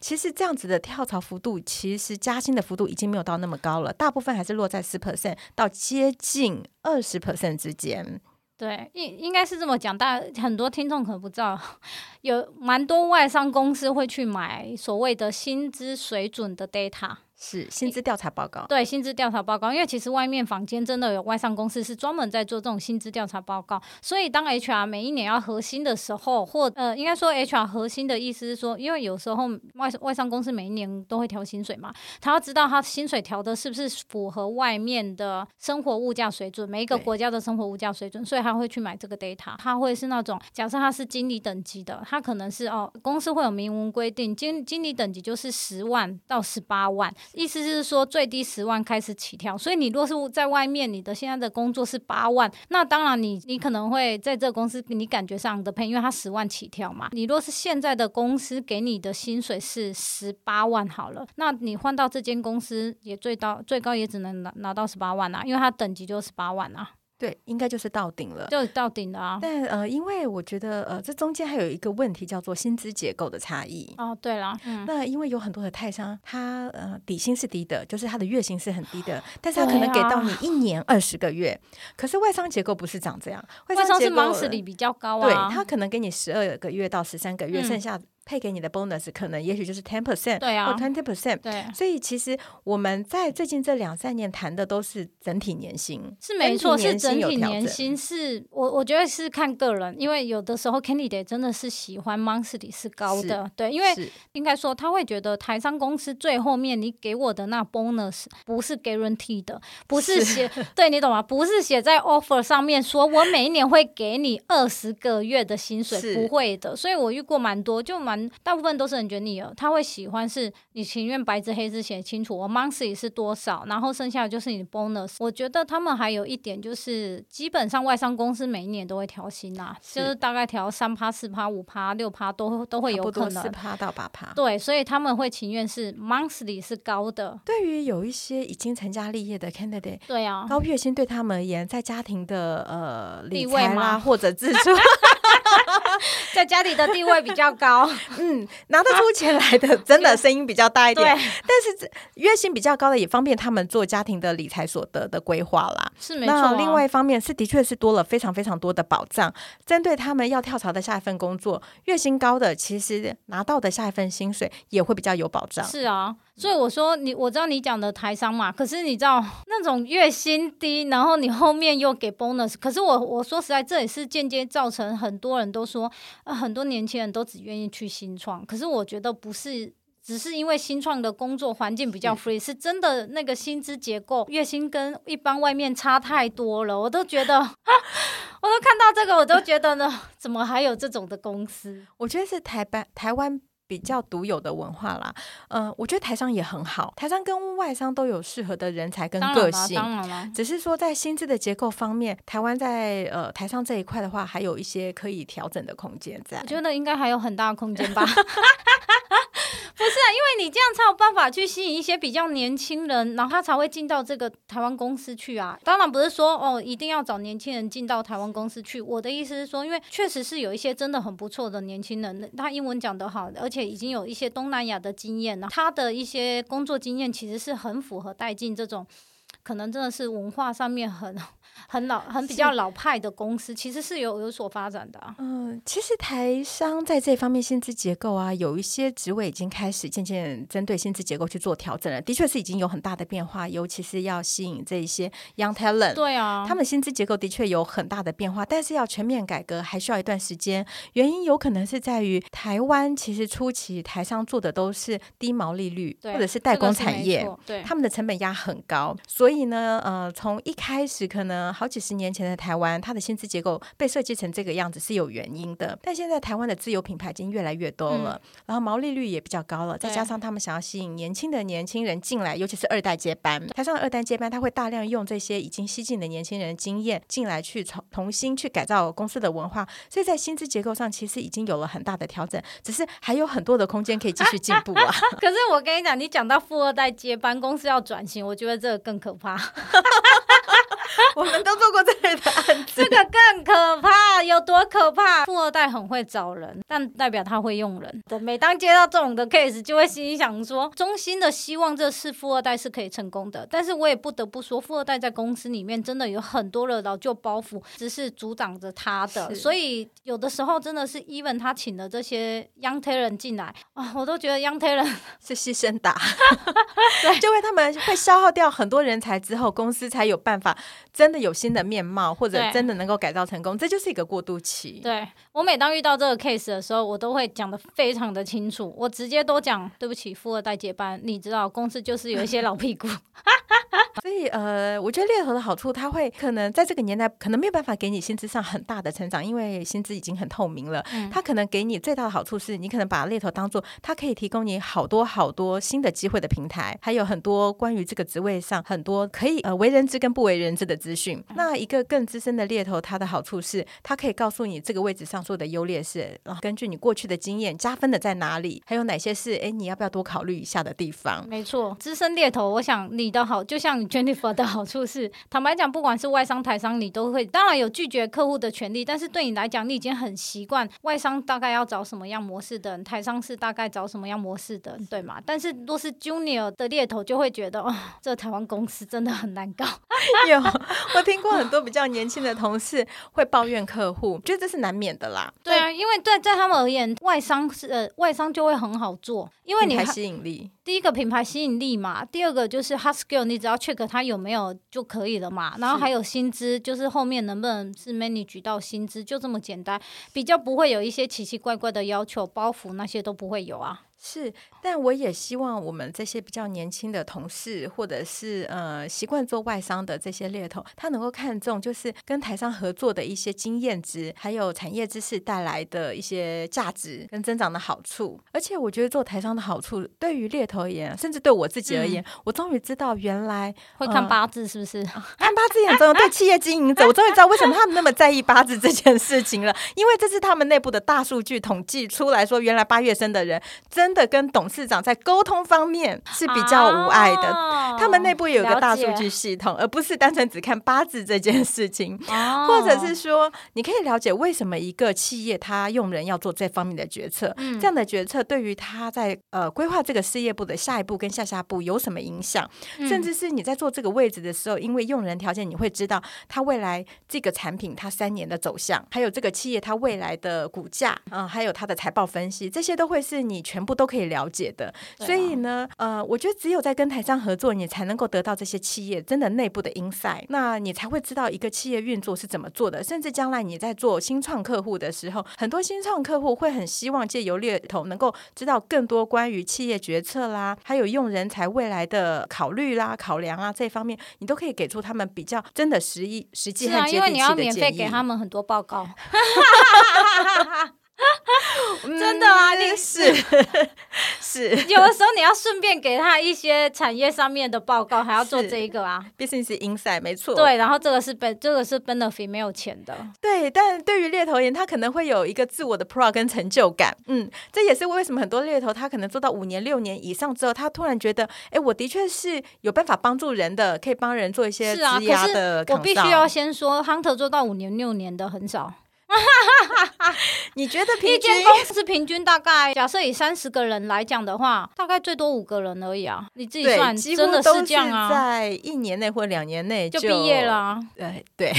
其实这样子的跳槽幅度，其实加薪的幅度已经没有到那么高了，大部分还是落在十 percent 到接近二十 percent 之间。对，应应该是这么讲，但很多听众可能不知道，有蛮多外商公司会去买所谓的薪资水准的 data。是薪资调查报告，对薪资调查报告，因为其实外面坊间真的有外商公司是专门在做这种薪资调查报告，所以当 HR 每一年要核心的时候，或呃，应该说 HR 核心的意思是说，因为有时候外外商公司每一年都会调薪水嘛，他要知道他薪水调的是不是符合外面的生活物价水准，每一个国家的生活物价水准，所以他会去买这个 data，他会是那种假设他是经理等级的，他可能是哦，公司会有明文规定，经经理等级就是十万到十八万。意思就是说最低十万开始起跳，所以你若是在外面，你的现在的工作是八万，那当然你你可能会在这个公司你感觉上的配，因为它十万起跳嘛。你若是现在的公司给你的薪水是十八万好了，那你换到这间公司也最高最高也只能拿拿到十八万啊，因为它等级就十八万啊。对，应该就是到顶了，就到顶了啊。但呃，因为我觉得呃，这中间还有一个问题叫做薪资结构的差异。哦，对了，嗯，那因为有很多的泰商，他呃底薪是低的，就是他的月薪是很低的，但是他可能给到你一年二十个月。啊、可是外商结构不是长这样，外商是 monthly 比较高啊，对，他可能给你十二个月到十三个月，嗯、剩下。配给你的 bonus 可能也许就是 ten percent，对啊，或 twenty percent，对，所以其实我们在最近这两三年谈的都是整体年薪，是没错，是整体年薪，是我我觉得是看个人，因为有的时候 candidate 真的是喜欢 monthly 是高的，对，因为应该说他会觉得台商公司最后面你给我的那 bonus 不是 guarantee 的，不是写，是对你懂吗？不是写在 offer 上面说我每一年会给你二十个月的薪水，不会的，所以我遇过蛮多，就蛮。大部分都是很觉得腻了，他会喜欢是你情愿白纸黑字写清楚，我 monthly 是多少，然后剩下的就是你的 bonus。我觉得他们还有一点就是，基本上外商公司每一年都会调薪呐，是就是大概调三趴、四趴、五趴、六趴都都会有可能，四趴到八趴。对，所以他们会情愿是 monthly 是高的。对于有一些已经成家立业的 candidate，对啊，高月薪对他们而言，在家庭的呃地位啦，或者自助。在家里的地位比较高，嗯，拿得出钱来的，真的声音比较大一点。对，但是月薪比较高的也方便他们做家庭的理财所得的规划啦。是没错啊。另外一方面是的确是多了非常非常多的保障，针对他们要跳槽的下一份工作，月薪高的其实拿到的下一份薪水也会比较有保障。是啊。所以我说你，我知道你讲的台商嘛，可是你知道 那种月薪低，然后你后面又给 bonus，可是我我说实在，这也是间接造成很多人都说，呃，很多年轻人都只愿意去新创。可是我觉得不是，只是因为新创的工作环境比较 free，是，是真的那个薪资结构月薪跟一般外面差太多了，我都觉得，我都看到这个，我都觉得呢，怎么还有这种的公司？我觉得是台湾台湾。比较独有的文化啦，呃，我觉得台商也很好，台商跟外商都有适合的人才跟个性，当然了，只是说在薪资的结构方面，台湾在呃台商这一块的话，还有一些可以调整的空间在。我觉得应该还有很大的空间吧。不是啊，因为你这样才有办法去吸引一些比较年轻人，然后他才会进到这个台湾公司去啊。当然不是说哦，一定要找年轻人进到台湾公司去。我的意思是说，因为确实是有一些真的很不错的年轻人，他英文讲得好，而且已经有一些东南亚的经验了，他的一些工作经验其实是很符合带进这种。可能真的是文化上面很很老、很比较老派的公司，其实是有有所发展的啊。嗯，其实台商在这方面薪资结构啊，有一些职位已经开始渐渐针对薪资结构去做调整了。的确是已经有很大的变化，尤其是要吸引这一些 young talent。对啊，他们薪资结构的确有很大的变化，但是要全面改革还需要一段时间。原因有可能是在于台湾其实初期台商做的都是低毛利率，或者是代工产业，对，他们的成本压很高，所以。所以呢，呃，从一开始可能好几十年前的台湾，它的薪资结构被设计成这个样子是有原因的。但现在台湾的自由品牌已经越来越多了，嗯、然后毛利率也比较高了，再加上他们想要吸引年轻的年轻人进来，尤其是二代接班。台上的二代接班，他会大量用这些已经吸进的年轻人经验进来，去重重新去改造公司的文化。所以在薪资结构上，其实已经有了很大的调整，只是还有很多的空间可以继续进步啊。可是我跟你讲，你讲到富二代接班，公司要转型，我觉得这个更可怕。我们都做过这类的案子，这个更可怕，有多可怕？富二代很会找人，但代表他会用人。对，每当接到这种的 case，就会心里想说，衷心的希望这次富二代是可以成功的。但是我也不得不说，富二代在公司里面真的有很多的老旧包袱，只是阻挡着他的。所以有的时候真的是 even 他请的这些 young talent 进来啊，我都觉得 young talent 是牺牲打，对，就为他们会消耗掉很多人才之后，公司才有办法真的有新的面貌，或者真的能够改造成功。这就是一个过渡期。对，我每当遇到这个 case 的时候，我都会讲的非常的清楚，我直接都讲对不起，富二代接班，你知道公司就是有一些老屁股。所以呃，我觉得猎头的好处，他会可能在这个年代可能没有办法给你薪资上很大的成长，因为薪资已经很透明了。嗯，他可能给你最大的好处是你可能把猎头当做他可以提供你好多好多新的机会的平台，还有很多关于这个职位上很多可以呃为人知跟不为人知的资讯。那一个更资深的猎头，他的好处是他可以告诉你这个位置上所有的优劣势，然后根据你过去的经验加分的在哪里，还有哪些是哎你要不要多考虑一下的地方。没错，资深猎头，我想你的好就像 Jennifer 的好处是，坦白讲，不管是外商台商，你都会当然有拒绝客户的权利，但是对你来讲，你已经很习惯外商大概要找什么样模式的人，台商是大概找什么样模式的人，对吗？但是若是 Junior 的猎头，就会觉得哦，这台湾公司真的很难搞。有，我听过很多比较年轻的同事会抱怨客户，觉得这是难免的啦。对啊，因为对在他们而言，外商是呃外商就会很好做，因为你还吸引力。第一个品牌吸引力嘛，第二个就是 hard skill，你只要 check 它有没有就可以了嘛。然后还有薪资，就是后面能不能是 manage 到薪资，就这么简单，比较不会有一些奇奇怪怪的要求包袱，那些都不会有啊。是，但我也希望我们这些比较年轻的同事，或者是呃习惯做外商的这些猎头，他能够看重就是跟台商合作的一些经验值，还有产业知识带来的一些价值跟增长的好处。而且我觉得做台商的好处，对于猎头而言，甚至对我自己而言，嗯、我终于知道原来会看八字是不是？呃、看八字也很重要。对企业经营者，我终于知道为什么他们那么在意八字这件事情了，因为这是他们内部的大数据统计出来说，原来八月生的人真。真的跟董事长在沟通方面是比较无碍的，哦、他们内部有个大数据系统，而不是单纯只看八字这件事情。哦、或者是说，你可以了解为什么一个企业他用人要做这方面的决策，嗯、这样的决策对于他在呃规划这个事业部的下一步跟下下步有什么影响？嗯、甚至是你在做这个位置的时候，因为用人条件，你会知道他未来这个产品它三年的走向，还有这个企业它未来的股价，啊、呃，还有它的财报分析，这些都会是你全部。都可以了解的，所以呢，呃，我觉得只有在跟台商合作，你才能够得到这些企业真的内部的 insight，那你才会知道一个企业运作是怎么做的。甚至将来你在做新创客户的时候，很多新创客户会很希望借由猎头能够知道更多关于企业决策啦，还有用人才未来的考虑啦、考量啊这方面，你都可以给出他们比较真的实际、实际和接地气的建议。是啊，因为你要免费给他们很多报告。嗯、真的啊，你是 是，有的时候你要顺便给他一些产业上面的报告，还要做这一个啊，business insight 没错。对，然后这个是本这个是 benefit 没有钱的。对，但对于猎头而言，他可能会有一个自我的 pro 跟成就感。嗯，这也是为什么很多猎头他可能做到五年六年以上之后，他突然觉得，哎，我的确是有办法帮助人的，可以帮人做一些职涯的。我必须要先说，hunter 做到五年六年的很少。你觉得平均一间公司平均大概假设以三十个人来讲的话，大概最多五个人而已啊。你自己算，真的是这样啊？在一年内或两年内就毕业了啊。对对。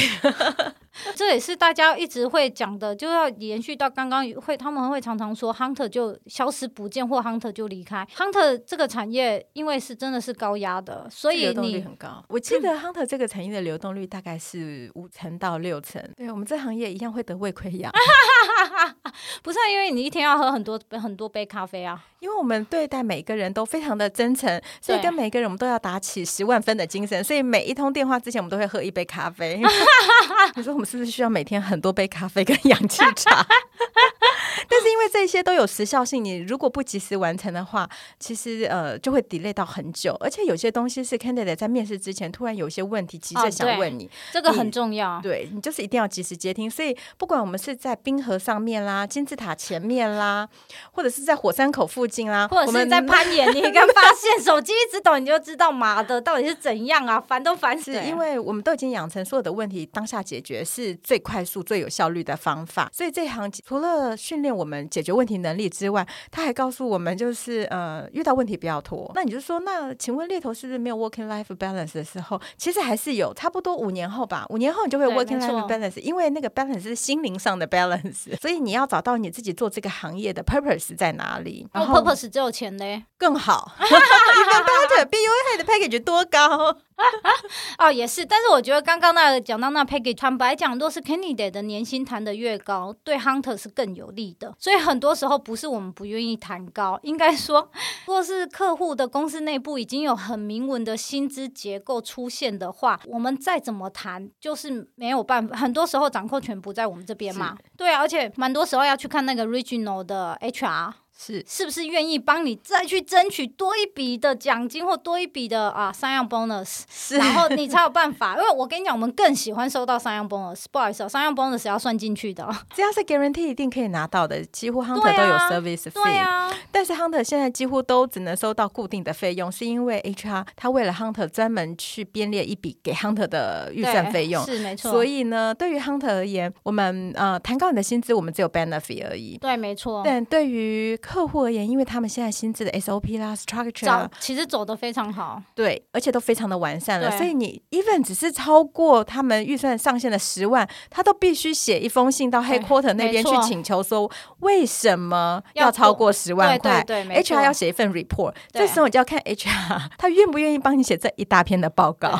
这也是大家一直会讲的，就要延续到刚刚会，他们会常常说 hunter 就消失不见，或 hunter 就离开。hunter 这个产业因为是真的是高压的，所以你流动率很高。我记得 hunter 这个产业的流动率大概是五成到六成。对，我们这行业一样会得胃溃疡。不是因为你一天要喝很多很多杯咖啡啊，因为我们对待每个人都非常的真诚，所以跟每个人我们都要打起十万分的精神，所以每一通电话之前我们都会喝一杯咖啡。你说我我们是不是需要每天很多杯咖啡跟 氧气茶？但是因为这些都有时效性，你如果不及时完成的话，其实呃就会 delay 到很久。而且有些东西是 candidate 在面试之前突然有些问题急着想问你，哦、这个很重要。对，你就是一定要及时接听。所以不管我们是在冰河上面啦、金字塔前面啦，或者是在火山口附近啦，或者是在攀岩，你刚发现手机一直抖，你就知道妈的到底是怎样啊？烦都烦死！因为我们都已经养成所有的问题当下解决是最快速、最有效率的方法。所以这行除了训练我们解决问题能力之外，他还告诉我们，就是呃，遇到问题不要拖。那你就说，那请问猎头是不是没有 working life balance 的时候？其实还是有，差不多五年后吧。五年后你就会 working life balance，因为那个 balance 是心灵上的 balance。所以你要找到你自己做这个行业的 purpose 在哪里。然后 purpose 只有钱嘞，更好。一个 budget BUA 的 package 多高？哦，也是，但是我觉得刚刚那个讲到那 package，坦白讲，都是 candidate 的年薪谈的越高，对 hunter 是更有利的。所以很多时候不是我们不愿意谈高，应该说，如果是客户的公司内部已经有很明文的薪资结构出现的话，我们再怎么谈，就是没有办法。很多时候掌控权不在我们这边嘛，对啊，而且蛮多时候要去看那个 regional 的 HR。是是不是愿意帮你再去争取多一笔的奖金或多一笔的啊三样 bonus，是然后你才有办法。因为我跟你讲，我们更喜欢收到三样 bonus。不好意思，三样 bonus 要算进去的。只要是 guarantee 一定可以拿到的，几乎 hunter 都有 service fee。对啊，但是 hunter 现在几乎都只能收到固定的费用，是因为 HR 他为了 hunter 专门去编列一笔给 hunter 的预算费用。是没错。所以呢，对于 hunter 而言，我们呃谈高你的薪资，我们只有 benefit 而已。对，没错。但对于客户而言，因为他们现在薪资的 SOP 啦、structure 啦，其实走的非常好，对，而且都非常的完善了。所以你 even 只是超过他们预算上限的十万，他都必须写一封信到 headquarter 那边去请求说，为什么要超过十万块？对，对，对，HR 要写一份 report，对这时候你就要看 HR 他愿不愿意帮你写这一大篇的报告。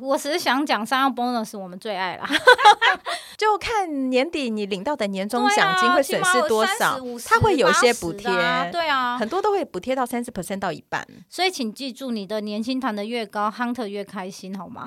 我只是想讲，三样 bonus 我们最爱了，就看年底你领到的年终奖金会损失多少，他会有一些补贴。对啊，很多都会补贴到三十 percent 到一半，所以请记住，你的年薪谈的越高，hunter 越开心，好吗？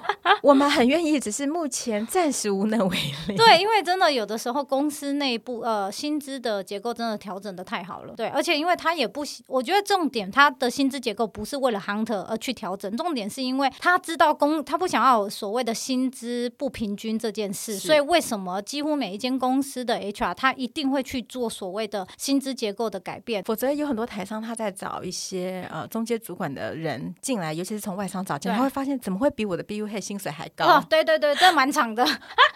我们很愿意，只是目前暂时无能为力。对，因为真的有的时候公司内部呃薪资的结构真的调整的太好了。对，而且因为他也不，我觉得重点他的薪资结构不是为了 hunter 而去调整，重点是因为他知道公他不想要有所谓的薪资不平均这件事，是所以为什么几乎每一间公司的 HR 他一定会去做所谓的薪资结构的改变。否则有很多台商他在找一些呃中介主管的人进来，尤其是从外商找进来，他会发现怎么会比我的 BU head 薪水还高？哦，对对对，这蛮长的，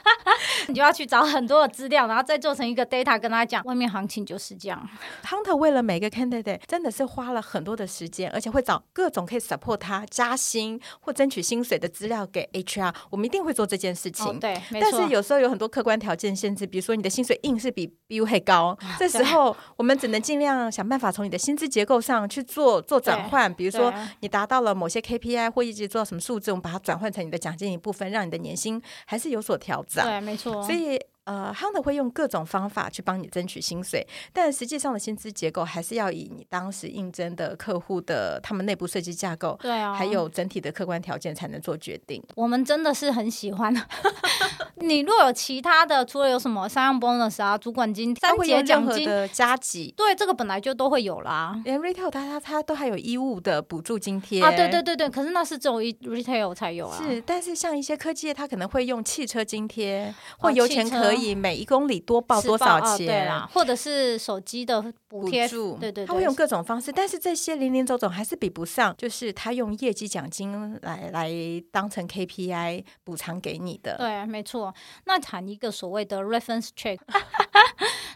你就要去找很多的资料，然后再做成一个 data 跟他讲，外面行情就是这样。Hunter 为了每个 candidate 真的是花了很多的时间，而且会找各种可以 support 他加薪或争取薪水的资料给 HR。我们一定会做这件事情，哦、对，没错。但是有时候有很多客观条件限制，比如说你的薪水硬是比 BU head 高，这时候我们只能尽量想办法从你的薪资结构上去做做转换。比如说你达到了某些 KPI 或一直做到什么数字，我们把它转换成你的奖金一部分，让你的年薪还是有所调整。对，没错。所以。呃，Hunter 会用各种方法去帮你争取薪水，但实际上的薪资结构还是要以你当时应征的客户的他们内部设计架构，对啊，还有整体的客观条件才能做决定。我们真的是很喜欢。你若有其他的，除了有什么三样 bonus 啊、主管金、三节奖金的加急，对，这个本来就都会有啦。连 retail 它它它都还有衣物的补助津贴啊，对对对对，可是那是只有 retail 才有啊。是，但是像一些科技业，它可能会用汽车津贴，或油钱可以每一公里多报多少钱，对啦，或者是手机的补贴，对对，他会用各种方式，但是这些零零总总还是比不上，就是他用业绩奖金来来当成 KPI 补偿给你的。对，没错。那谈一个所谓的 reference check。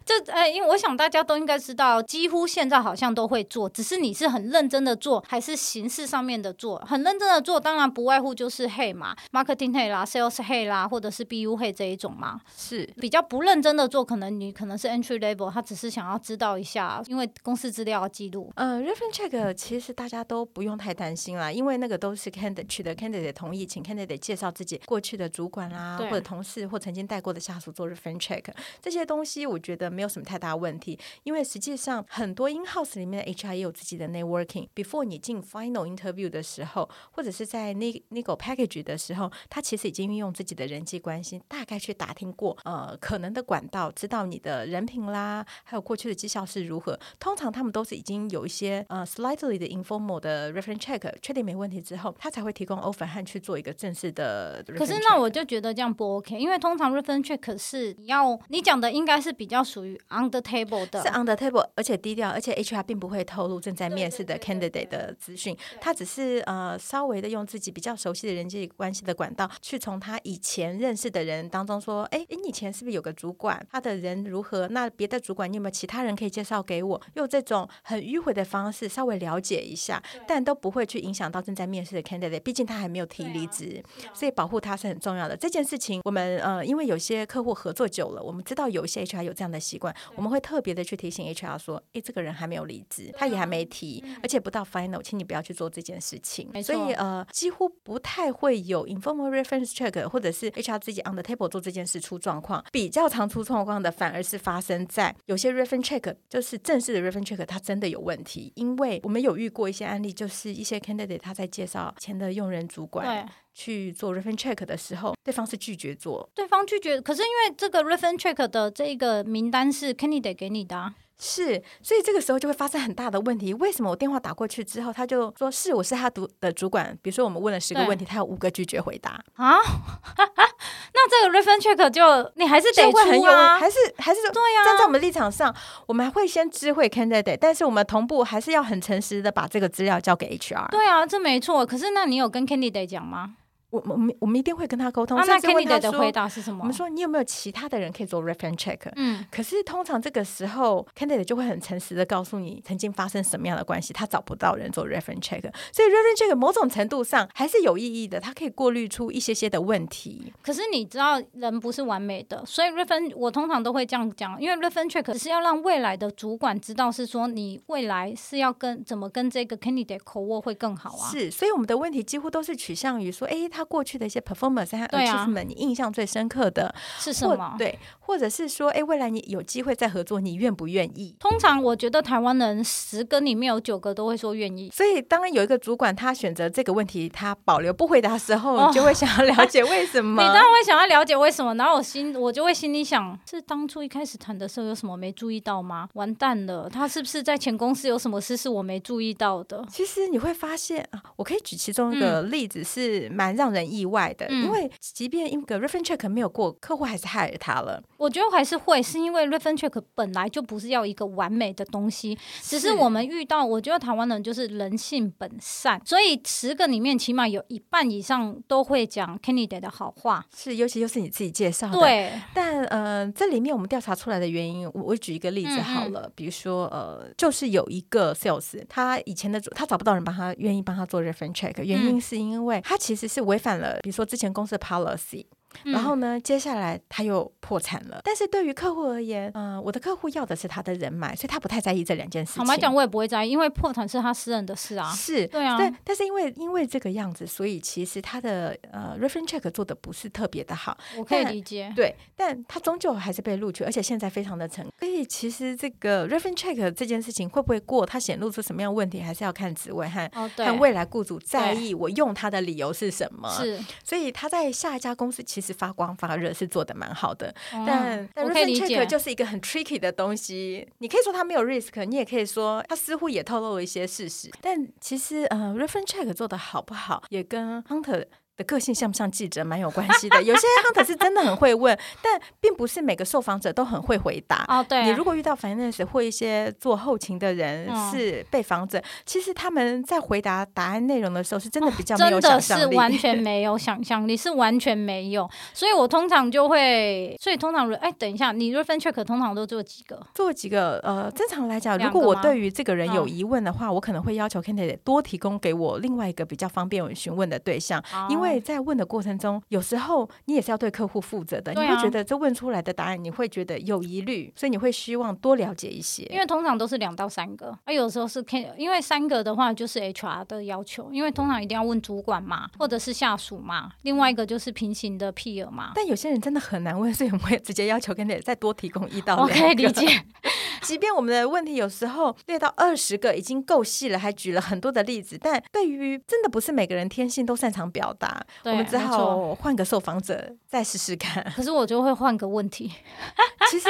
这哎，因为我想大家都应该知道，几乎现在好像都会做，只是你是很认真的做，还是形式上面的做？很认真的做，当然不外乎就是 head 嘛，marketing head 啦，sales head 啦，或者是 BU head 这一种嘛。是比较不认真的做，可能你可能是 entry level，他只是想要知道一下，因为公司资料要记录。呃，reference check 其实大家都不用太担心啦，因为那个都是 candidate 取得 candidate 同意，请 candidate 介绍自己过去的主管啦，或者同事或曾经带过的下属做 reference check，这些东西我觉得。没有什么太大问题。因为实际上很多 in house 里面的 HR 也有自己的 networking。Before 你进 final interview 的时候，或者是在那那个 package 的时候，他其实已经运用自己的人际关系，大概去打听过呃可能的管道，知道你的人品啦，还有过去的绩效是如何。通常他们都是已经有一些呃 slightly 的 informal 的 reference check，确定没问题之后，他才会提供 offer 和去做一个正式的。可是那我就觉得这样不 OK，因为通常 reference check 是你要你讲的应该是比较属于 on the table 的，是 on the table，而且低调，而且 HR 并不会透露正在面试的 candidate 的资讯，他只是呃稍微的用自己比较熟悉的人际关系的管道，去从他以前认识的人当中说，哎哎，你以前是不是有个主管？他的人如何？那别的主管你有没有其他人可以介绍给我？用这种很迂回的方式稍微了解一下，但都不会去影响到正在面试的 candidate，毕竟他还没有提离职，所以保护他是很重要的。这件事情，我们呃，因为有些客户合作久了，我们知道有一些 HR 有这样的习惯，我们会特别的去提醒 HR 说，诶，这个人还没有离职，他也还没提，而且不到 final，请你不要去做这件事情。所以呃，几乎不太会有 informal reference check，或者是 HR 自己 on the table 做这件事出状况。比较常出状况的，反而是发生在有些 reference check，就是正式的 reference check，它真的有问题。因为我们有遇过一些案例，就是一些 candidate 他在介绍前的用人主管去做 reference check 的时候，对方是拒绝做，对方拒绝。可是因为这个 reference check 的这个名单是 candidate 给你的啊。是，所以这个时候就会发生很大的问题。为什么我电话打过去之后，他就说是我是他读的主管？比如说我们问了十个问题，他有五个拒绝回答啊？那这个 reference check 就你还是得出啊？还是还是对呀？站在我们立场上，我们还会先知会 candidate，但是我们同步还是要很诚实的把这个资料交给 HR。对啊，这没错。可是那你有跟 candidate 讲吗？我我们我们一定会跟他沟通。那 candidate 的回答是什么？我们说你有没有其他的人可以做 reference check？嗯，可是通常这个时候 candidate 就会很诚实的告诉你曾经发生什么样的关系，他找不到人做 reference check，所以 reference check 某种程度上还是有意义的，它可以过滤出一些些的问题。可是你知道人不是完美的，所以 reference 我通常都会这样讲，因为 reference check 只是要让未来的主管知道是说你未来是要跟怎么跟这个 candidate co-work 会更好啊。是，所以我们的问题几乎都是取向于说，哎，他过去的一些 performance。对啊，你印象最深刻的是什么？对，或者是说，哎，未来你有机会再合作，你愿不愿意？通常我觉得台湾人十个里面有九个都会说愿意。所以，当然有一个主管他选择这个问题，他保留不回答的时候，哦、你就会想要了解为什么？你当然会想要了解为什么。然后我心我就会心里想，是当初一开始谈的时候有什么没注意到吗？完蛋了，他是不是在前公司有什么事是我没注意到的？其实你会发现啊，我可以举其中一个例子，是蛮让人意外的。嗯因为即便一个 reference check 没有过，客户还是 hire 他了。我觉得还是会，是因为 reference check 本来就不是要一个完美的东西，只是我们遇到。我觉得台湾人就是人性本善，所以十个里面起码有一半以上都会讲 candidate 的好话。是，尤其又是你自己介绍的。对。但呃，这里面我们调查出来的原因，我我举一个例子好了，嗯嗯比如说呃，就是有一个 sales，他以前的他找不到人帮他，愿意帮他做 reference check，原因是因为他其实是违反了，比如说之前。公司的 policy。然后呢，接下来他又破产了。但是对于客户而言，嗯、呃，我的客户要的是他的人脉，所以他不太在意这两件事情。坦白讲，我也不会在意，因为破产是他私人的事啊。是，对啊。但但是因为因为这个样子，所以其实他的呃 reference check 做的不是特别的好。我可以理解。对，但他终究还是被录取，而且现在非常的成功。所以其实这个 reference check 这件事情会不会过，它显露出什么样问题，还是要看职位和、哦、和未来雇主在意我用他的理由是什么。是。所以他在下一家公司其实发光发热。是做的蛮好的，嗯、但但 reference check 就是一个很 tricky 的东西。你可以说它没有 risk，你也可以说它似乎也透露了一些事实。但其实，呃，reference check 做的好不好，也跟 hunter 的个性像不像记者蛮有关系的。有些 hunter 是真的很会问，但并不是每个受访者都很会回答。哦，对啊。你如果遇到 finance 或一些做后勤的人是被访者，嗯，其实他们在回答答案内容的时候，是真的比较没有想象力，真的是完全没有想象力，是完全没有。所以我通常就会，所以通常哎，等一下，你 reference check 通常都做几个？做几个？呃，正常来讲，如果我对于这个人有疑问的话，嗯，我可能会要求 candidate 多提供给我另外一个比较方便我询问的对象，因为。为在问的过程中，有时候你也是要对客户负责的，你会觉得这问出来的答案你会觉得有疑虑，所以你会希望多了解一些。因为通常都是两到三个，而有时候是 K，因为三个的话就是 HR 的要求，因为通常一定要问主管嘛，或者是下属嘛，另外一个就是平行的 peer 嘛。但有些人真的很难问，所以我们会直接要求跟你再多提供一到两个。我可以理解。即便我们的问题有时候列到二十个已经够细了，还举了很多的例子，但对于真的不是每个人天性都擅长表达，我们只好换个受访者再试试看。可是我就会换个问题，其实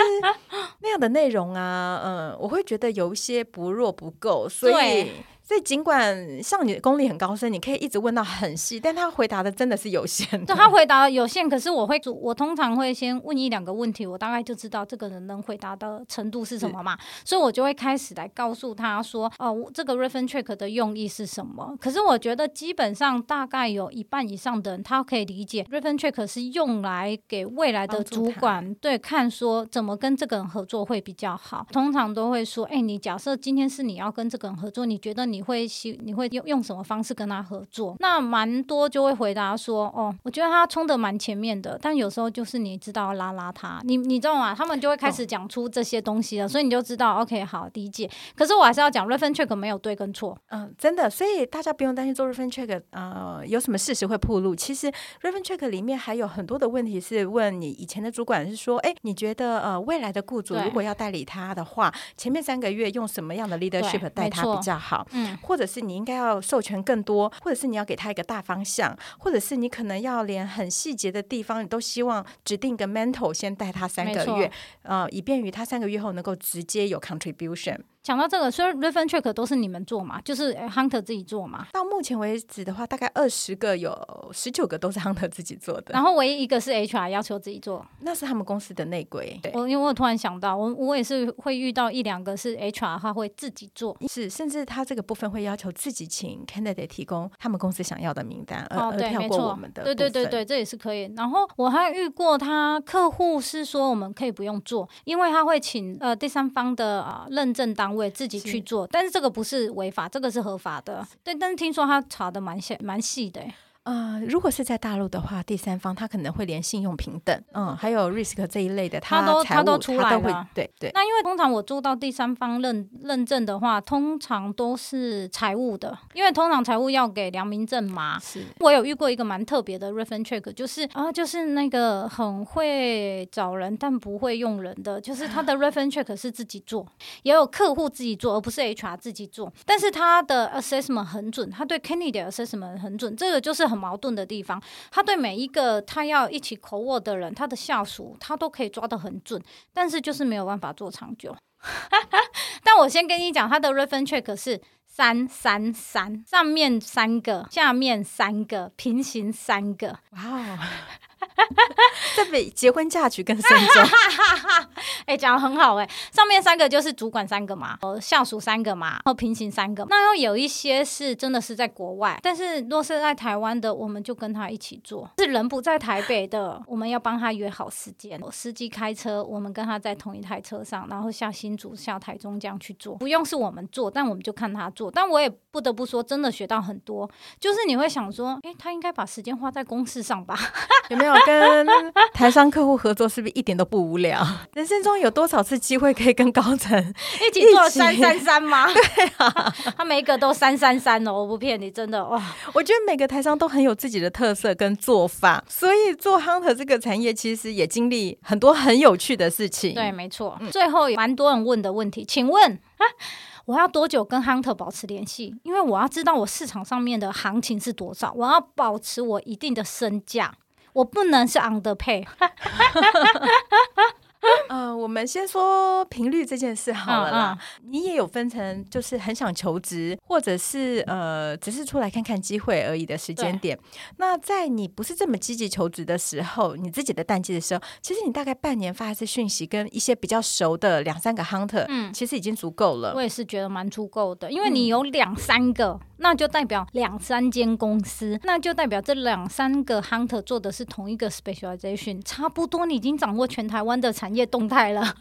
那样的内容啊，嗯，我会觉得有一些不弱不够，所以。所以尽管像你的功力很高深，你可以一直问到很细，但他回答的真的是有限的。对，他回答有限，可是我会主，我通常会先问一两个问题，我大概就知道这个人能回答的程度是什么嘛，所以我就会开始来告诉他说，哦，这个 reference check 的用意是什么。可是我觉得基本上大概有一半以上的人，他可以理解 reference check 是用来给未来的主管对看说怎么跟这个人合作会比较好。通常都会说，哎，你假设今天是你要跟这个人合作，你觉得你。你会希你会用用什么方式跟他合作？那蛮多就会回答说，哦，我觉得他冲的蛮前面的，但有时候就是你知道拉拉他，你你知道吗？他们就会开始讲出这些东西了，哦、所以你就知道，OK，好理解。可是我还是要讲，reference check 没有对跟错，嗯，真的，所以大家不用担心做 reference check，呃，有什么事实会暴露。其实 reference check 里面还有很多的问题是问你以前的主管是说，哎，你觉得呃未来的雇主如果要代理他的话，前面三个月用什么样的 leadership 带他比较好？嗯。或者是你应该要授权更多，或者是你要给他一个大方向，或者是你可能要连很细节的地方，你都希望指定一个 mentor 先带他三个月，错呃，以便于他三个月后能够直接有 contribution。讲到这个，所以 reference check 都是你们做嘛，就是 hunter 自己做嘛。到目前为止的话，大概二十个有十九个都是 hunter 自己做的，然后唯一一个是 HR 要求自己做，那是他们公司的内规。对，我因为我突然想到，我我也是会遇到一两个是 HR 他会自己做，是甚至他这个部分会要求自己请 candidate 提供他们公司想要的名单，哦，对，而跳过我们的，对对对对，这也是可以。然后我还遇过他客户是说我们可以不用做，因为他会请呃第三方的啊、呃、认证单位自己去做。但是这个不是违法，这个是合法的。对，但是听说他查的蛮细，蛮细的。呃，如果是在大陆的话，第三方他可能会连信用平等，嗯，还有 risk 这一类的，他都他都出来了。会对对。那因为通常我做到第三方认认证的话，通常都是财务的，因为通常财务要给良民证嘛。是。我有遇过一个蛮特别的 reference check，就是啊，就是那个很会找人但不会用人的，就是他的 reference check 是自己做，也有客户自己做，而不是 HR 自己做。但是他的 assessment 很准，他对 candidate assessment 很准，这个就是很。矛盾的地方，他对每一个他要一起扣我的人，他的下属，他都可以抓得很准，但是就是没有办法做长久。但我先跟你讲，他的 reference check 是三三三，上面三个，下面三个，平行三个。哇哦！这比 结婚嫁娶更慎重。哎，讲的很好哎、欸。上面三个就是主管三个嘛，呃，下属三个嘛，然后平行三个。那又有一些是真的是在国外，但是若是在台湾的，我们就跟他一起做。是人不在台北的，我们要帮他约好时间。司机开车，我们跟他在同一台车上，然后下新竹、下台中这样去做。不用是我们做，但我们就看他做。但我也不得不说，真的学到很多。就是你会想说，哎，他应该把时间花在公事上吧？有没有？跟台商客户合作是不是一点都不无聊？人生中有多少次机会可以跟高层一起做三三三吗？对啊，他每一个都三三三哦，我不骗你，真的哇！我觉得每个台商都很有自己的特色跟做法，所以做 Hunter 这个产业其实也经历很多很有趣的事情。对，没错。嗯、最后蛮多人问的问题，请问我要多久跟 Hunter 保持联系？因为我要知道我市场上面的行情是多少，我要保持我一定的身价。我不能是 underpay。呃，我们先说频率这件事好了啦。嗯嗯、你也有分成，就是很想求职，或者是呃，只是出来看看机会而已的时间点。那在你不是这么积极求职的时候，你自己的淡季的时候，其实你大概半年发一次讯息，跟一些比较熟的两三个 hunter，嗯，其实已经足够了。我也是觉得蛮足够的，因为你有两三个，嗯、那就代表两三间公司，那就代表这两三个 hunter 做的是同一个 specialization，差不多你已经掌握全台湾的产也动态了。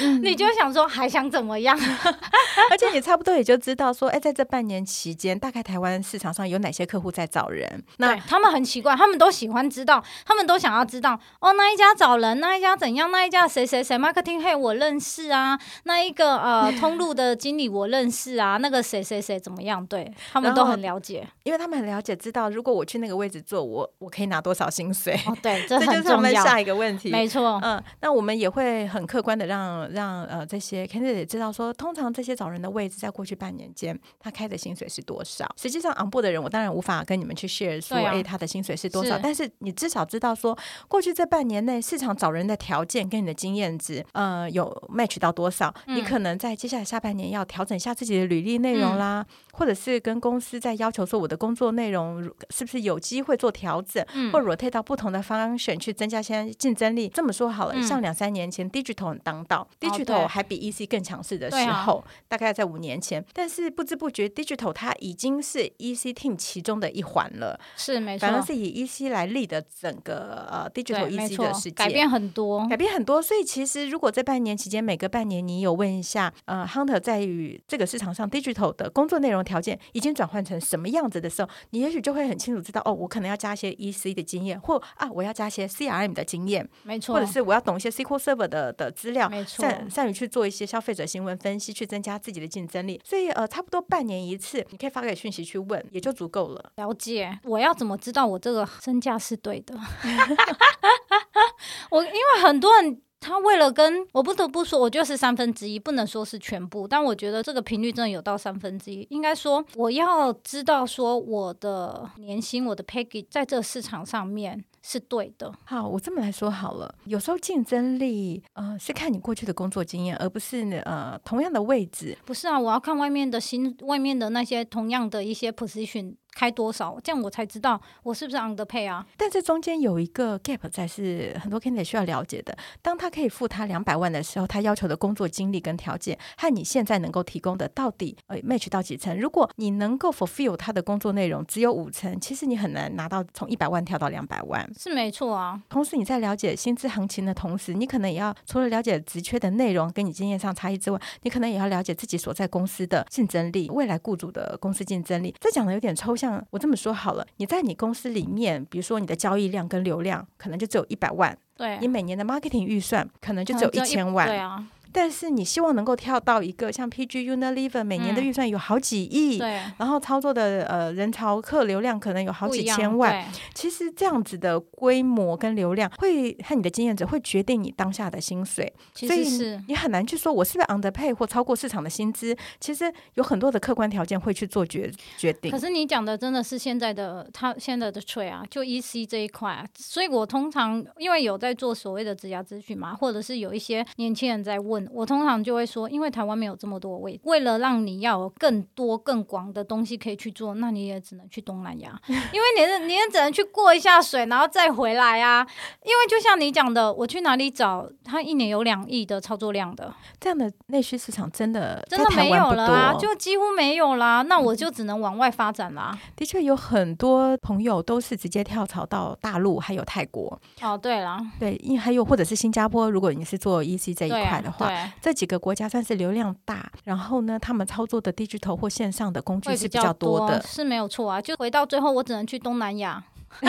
嗯、你就想说还想怎么样？而且你差不多也就知道说，哎，在这半年期间，大概台湾市场上有哪些客户在找人？那他们很奇怪，他们都喜欢知道，他们都想要知道哦，那一家找人，那一家怎样，那一家谁谁谁，marketing head 我认识啊，那一个呃 通路的经理我认识啊，那个谁谁谁怎么样？对，他们都很了解，因为他们很了解，知道如果我去那个位置做，我我可以拿多少薪水。哦，对，这 很重要。这就是我们下一个问题，没错。嗯，那我们也会很客观的让让呃这些 candidate 知道说，通常这些找人的位置，在过去半年间，他开的薪水是多少？实际上，on board 的人，我当然无法跟你们去 share 说，哎、啊，他的薪水是多少？是，但是你至少知道说，过去这半年内市场找人的条件跟你的经验值，呃，有 match 到多少？嗯、你可能在接下来下半年要调整一下自己的履历内容啦，嗯、或者是跟公司在要求说，我的工作内容是不是有机会做调整，嗯、或 rotate 到不同的 function 去增加现在竞争力？这么说好了，嗯、像两三年前 digital 很当道、哦、，digital 还比 EC 更强势的时候，啊、大概在五年前，但是不知不觉 digital 它已经是 EC team 其中的一环了，是没错，反而是以 EC 来立的整个呃 digital EC 的世界改变很多，改变很多。所以其实如果这半年期间每隔半年你有问一下，呃，Hunter 在于这个市场上 digital 的工作内容条件已经转换成什么样子的时候，你也许就会很清楚知道，哦，我可能要加一些 EC 的经验，或啊，我要加一些 CRM 的经验，没错，或者是我要懂一些 SQL Server 的的资料，没错，善善于去做一些消费者行为分析，去增加自己的竞争力。所以呃，差不多半年一次，你可以发给讯息去问，也就足够了。了解，我要怎么知道我这个身价是对的？我因为很多人。他为了跟我不得不说，我就是三分之一，不能说是全部，但我觉得这个频率真的有到三分之一。应该说，我要知道说我的年薪、我的 package 在这个市场上面是对的。好，我这么来说好了，有时候竞争力呃是看你过去的工作经验，而不是呃同样的位置。不是啊，我要看外面的新外面的那些同样的一些 position。开多少，这样我才知道我是不是 underpay 啊？但这中间有一个 gap 在是很多 candidate 需要了解的。当他可以付他两百万的时候，他要求的工作经历跟条件和你现在能够提供的到底呃 match 到几成？如果你能够 fulfill 他的工作内容只有五成，其实你很难拿到从一百万跳到两百万。是没错啊。同时你在了解薪资行情的同时，你可能也要除了了解职缺的内容跟你经验上差异之外，你可能也要了解自己所在公司的竞争力，未来雇主的公司竞争力。这讲的有点抽象。像我这么说好了，你在你公司里面，比如说你的交易量跟流量可能就只有一百万，对，你每年的 marketing 预算可能就只有一千万，对啊。但是你希望能够跳到一个像 PG Unilever 每年的预算有好几亿，对，然后操作的呃人潮客流量可能有好几千万。其实这样子的规模跟流量会和你的经验值会决定你当下的薪水，所以你很难去说我是不是 underpay 或超过市场的薪资。其实有很多的客观条件会去做决决定。可是你讲的真的是现在的他现在的 trade 啊，就 EC 这一块啊，所以我通常因为有在做所谓的职涯咨询嘛，或者是有一些年轻人在问我，通常就会说，因为台湾没有这么多位，为了让你要有更多更广的东西可以去做，那你也只能去东南亚，因为你是你也只能去过一下水，然后再回来啊。因为就像你讲的，我去哪里找他一年有两亿的操作量的这样的内需市场，真的真的没有了啊，就几乎没有啦。那我就只能往外发展啦。的确有很多朋友都是直接跳槽到大陆，还有泰国。哦，对了，对，因为还有或者是新加坡，如果你是做 EC 这一块的话，对。这几个国家算是流量大，然后呢，他们操作的 digital 或线上的工具是比较多的，多是没有错啊。就回到最后，我只能去东南亚，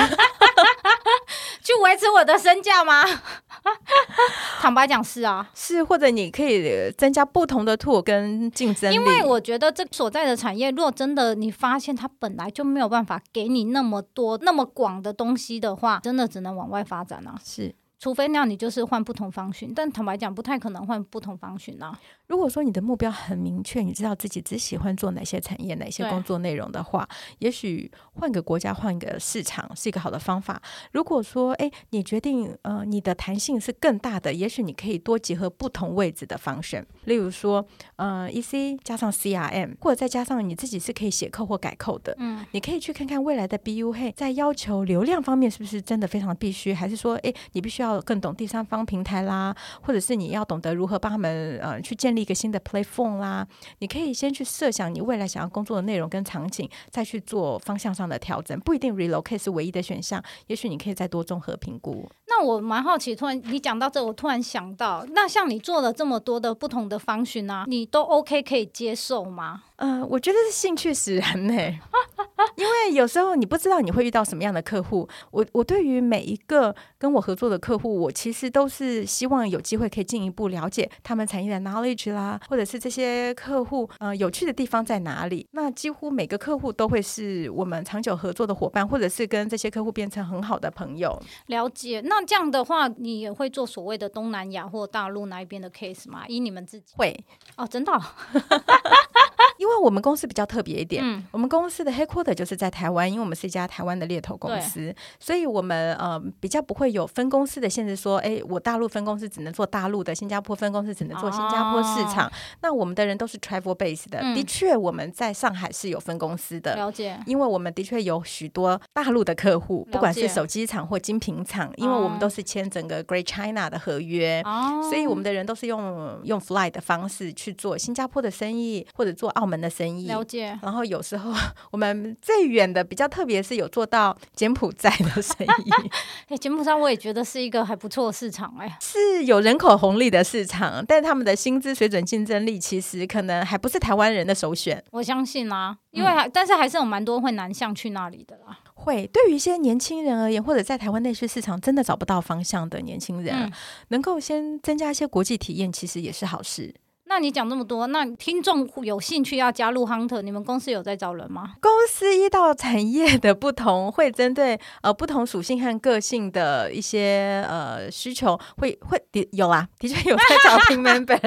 去维持我的身价吗？坦白讲是啊，是或者你可以增加不同的 tool 跟竞争力。因为我觉得这所在的产业，如果真的你发现它本来就没有办法给你那么多那么广的东西的话，真的只能往外发展啊。是。除非那样，你就是换不同方寻，但坦白讲，不太可能换不同方寻啊。如果说你的目标很明确，你知道自己只喜欢做哪些产业、哪些工作内容的话，也许换个国家、换个市场是一个好的方法。如果说，哎，你决定，呃，你的弹性是更大的，也许你可以多结合不同位置的方选，例如说，呃，EC 加上 CRM，或者再加上你自己是可以写扣或改扣的。嗯，你可以去看看未来的 BU 嘿，在要求流量方面是不是真的非常必须，还是说，哎，你必须要。更懂第三方平台啦，或者是你要懂得如何帮他们呃去建立一个新的 platform 啦。你可以先去设想你未来想要工作的内容跟场景，再去做方向上的调整。不一定 relocate 是唯一的选项，也许你可以再多综合评估。那我蛮好奇，突然你讲到这，我突然想到，那像你做了这么多的不同的 function 啊，你都 OK 可以接受吗？嗯、呃，我觉得是兴趣使然呢，因为有时候你不知道你会遇到什么样的客户。我我对于每一个跟我合作的客户，我其实都是希望有机会可以进一步了解他们产业的 knowledge 啦，或者是这些客户呃有趣的地方在哪里。那几乎每个客户都会是我们长久合作的伙伴，或者是跟这些客户变成很好的朋友。了解。那这样的话，你也会做所谓的东南亚或大陆那一边的 case 吗？以你们自己会哦，真的、哦。因为我们公司比较特别一点，嗯、我们公司的 headquarter 就是在台湾，因为我们是一家台湾的猎头公司，所以我们呃比较不会有分公司的限制，说，哎，我大陆分公司只能做大陆的，新加坡分公司只能做新加坡市场。哦、那我们的人都是 travel base 的，嗯、的确我们在上海是有分公司的，了解。因为我们的确有许多大陆的客户，不管是手机厂或精品厂，因为我们都是签整个 Great China 的合约，哦、所以我们的人都是用用 fly 的方式去做新加坡的生意，或者做澳门的生意。了解。然后有时候 我们最远的比较特别是有做到柬埔寨的生意。哎，柬埔寨我也觉得是一个还不错的市场哎，是有人口红利的市场，但他们的薪资水准竞争力其实可能还不是台湾人的首选。我相信啊，因为还、嗯、但是还是有蛮多会南向去那里的啦。会，对于一些年轻人而言，或者在台湾内需市场真的找不到方向的年轻人，嗯、能够先增加一些国际体验，其实也是好事。那你讲这么多，那听众有兴趣要加入 Hunter，你们公司有在招人吗？公司依照产业的不同，会针对呃不同属性和个性的一些呃需求，会会的有啊，的确有在招 team member。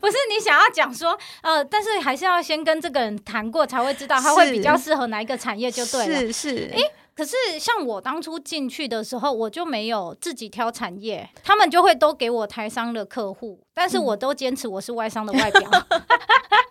不是你想要讲说呃，但是还是要先跟这个人谈过，才会知道他会比较适合哪一个产业就对了。是是。诶可是像我当初进去的时候，我就没有自己挑产业，他们就会都给我台商的客户，但是我都坚持我是外商的外表，嗯、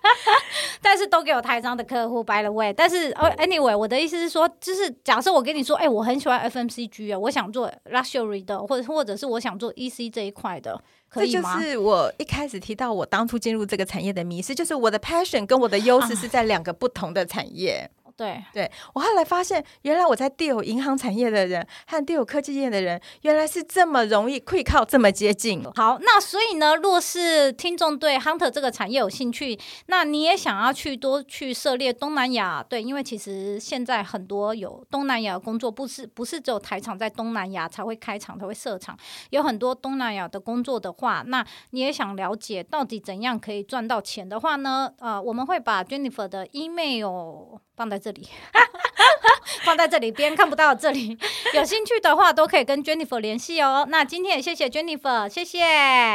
但是都给我台商的客户。By the way，但是哦，anyway，我的意思是说，就是假设我跟你说，哎、欸，我很喜欢 FMCG 啊，我想做 luxury 的，或者或者是我想做 EC 这一块的，可以吗？这就是我一开始提到我当初进入这个产业的迷失，就是我的 passion 跟我的优势是在两个不同的产业。啊对，对我后来发现，原来我在 deal 银行产业的人和 deal 科技业的人，原来是这么容易，可以靠这么接近。好，那所以呢，若是听众对 Hunter 这个产业有兴趣，那你也想要去多去涉猎东南亚，对，因为其实现在很多有东南亚工作，不是不是只有台厂在东南亚才会开厂才会设厂，有很多东南亚的工作的话，那你也想了解到底怎样可以赚到钱的话呢？呃，我们会把 Jennifer 的 email 放在这里。放在这里，别人看不到这里。有兴趣的话，都可以跟 Jennifer 联系哦。那今天也谢谢 Jennifer，谢谢，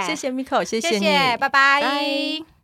谢谢 Miko，谢谢你，谢谢，拜拜。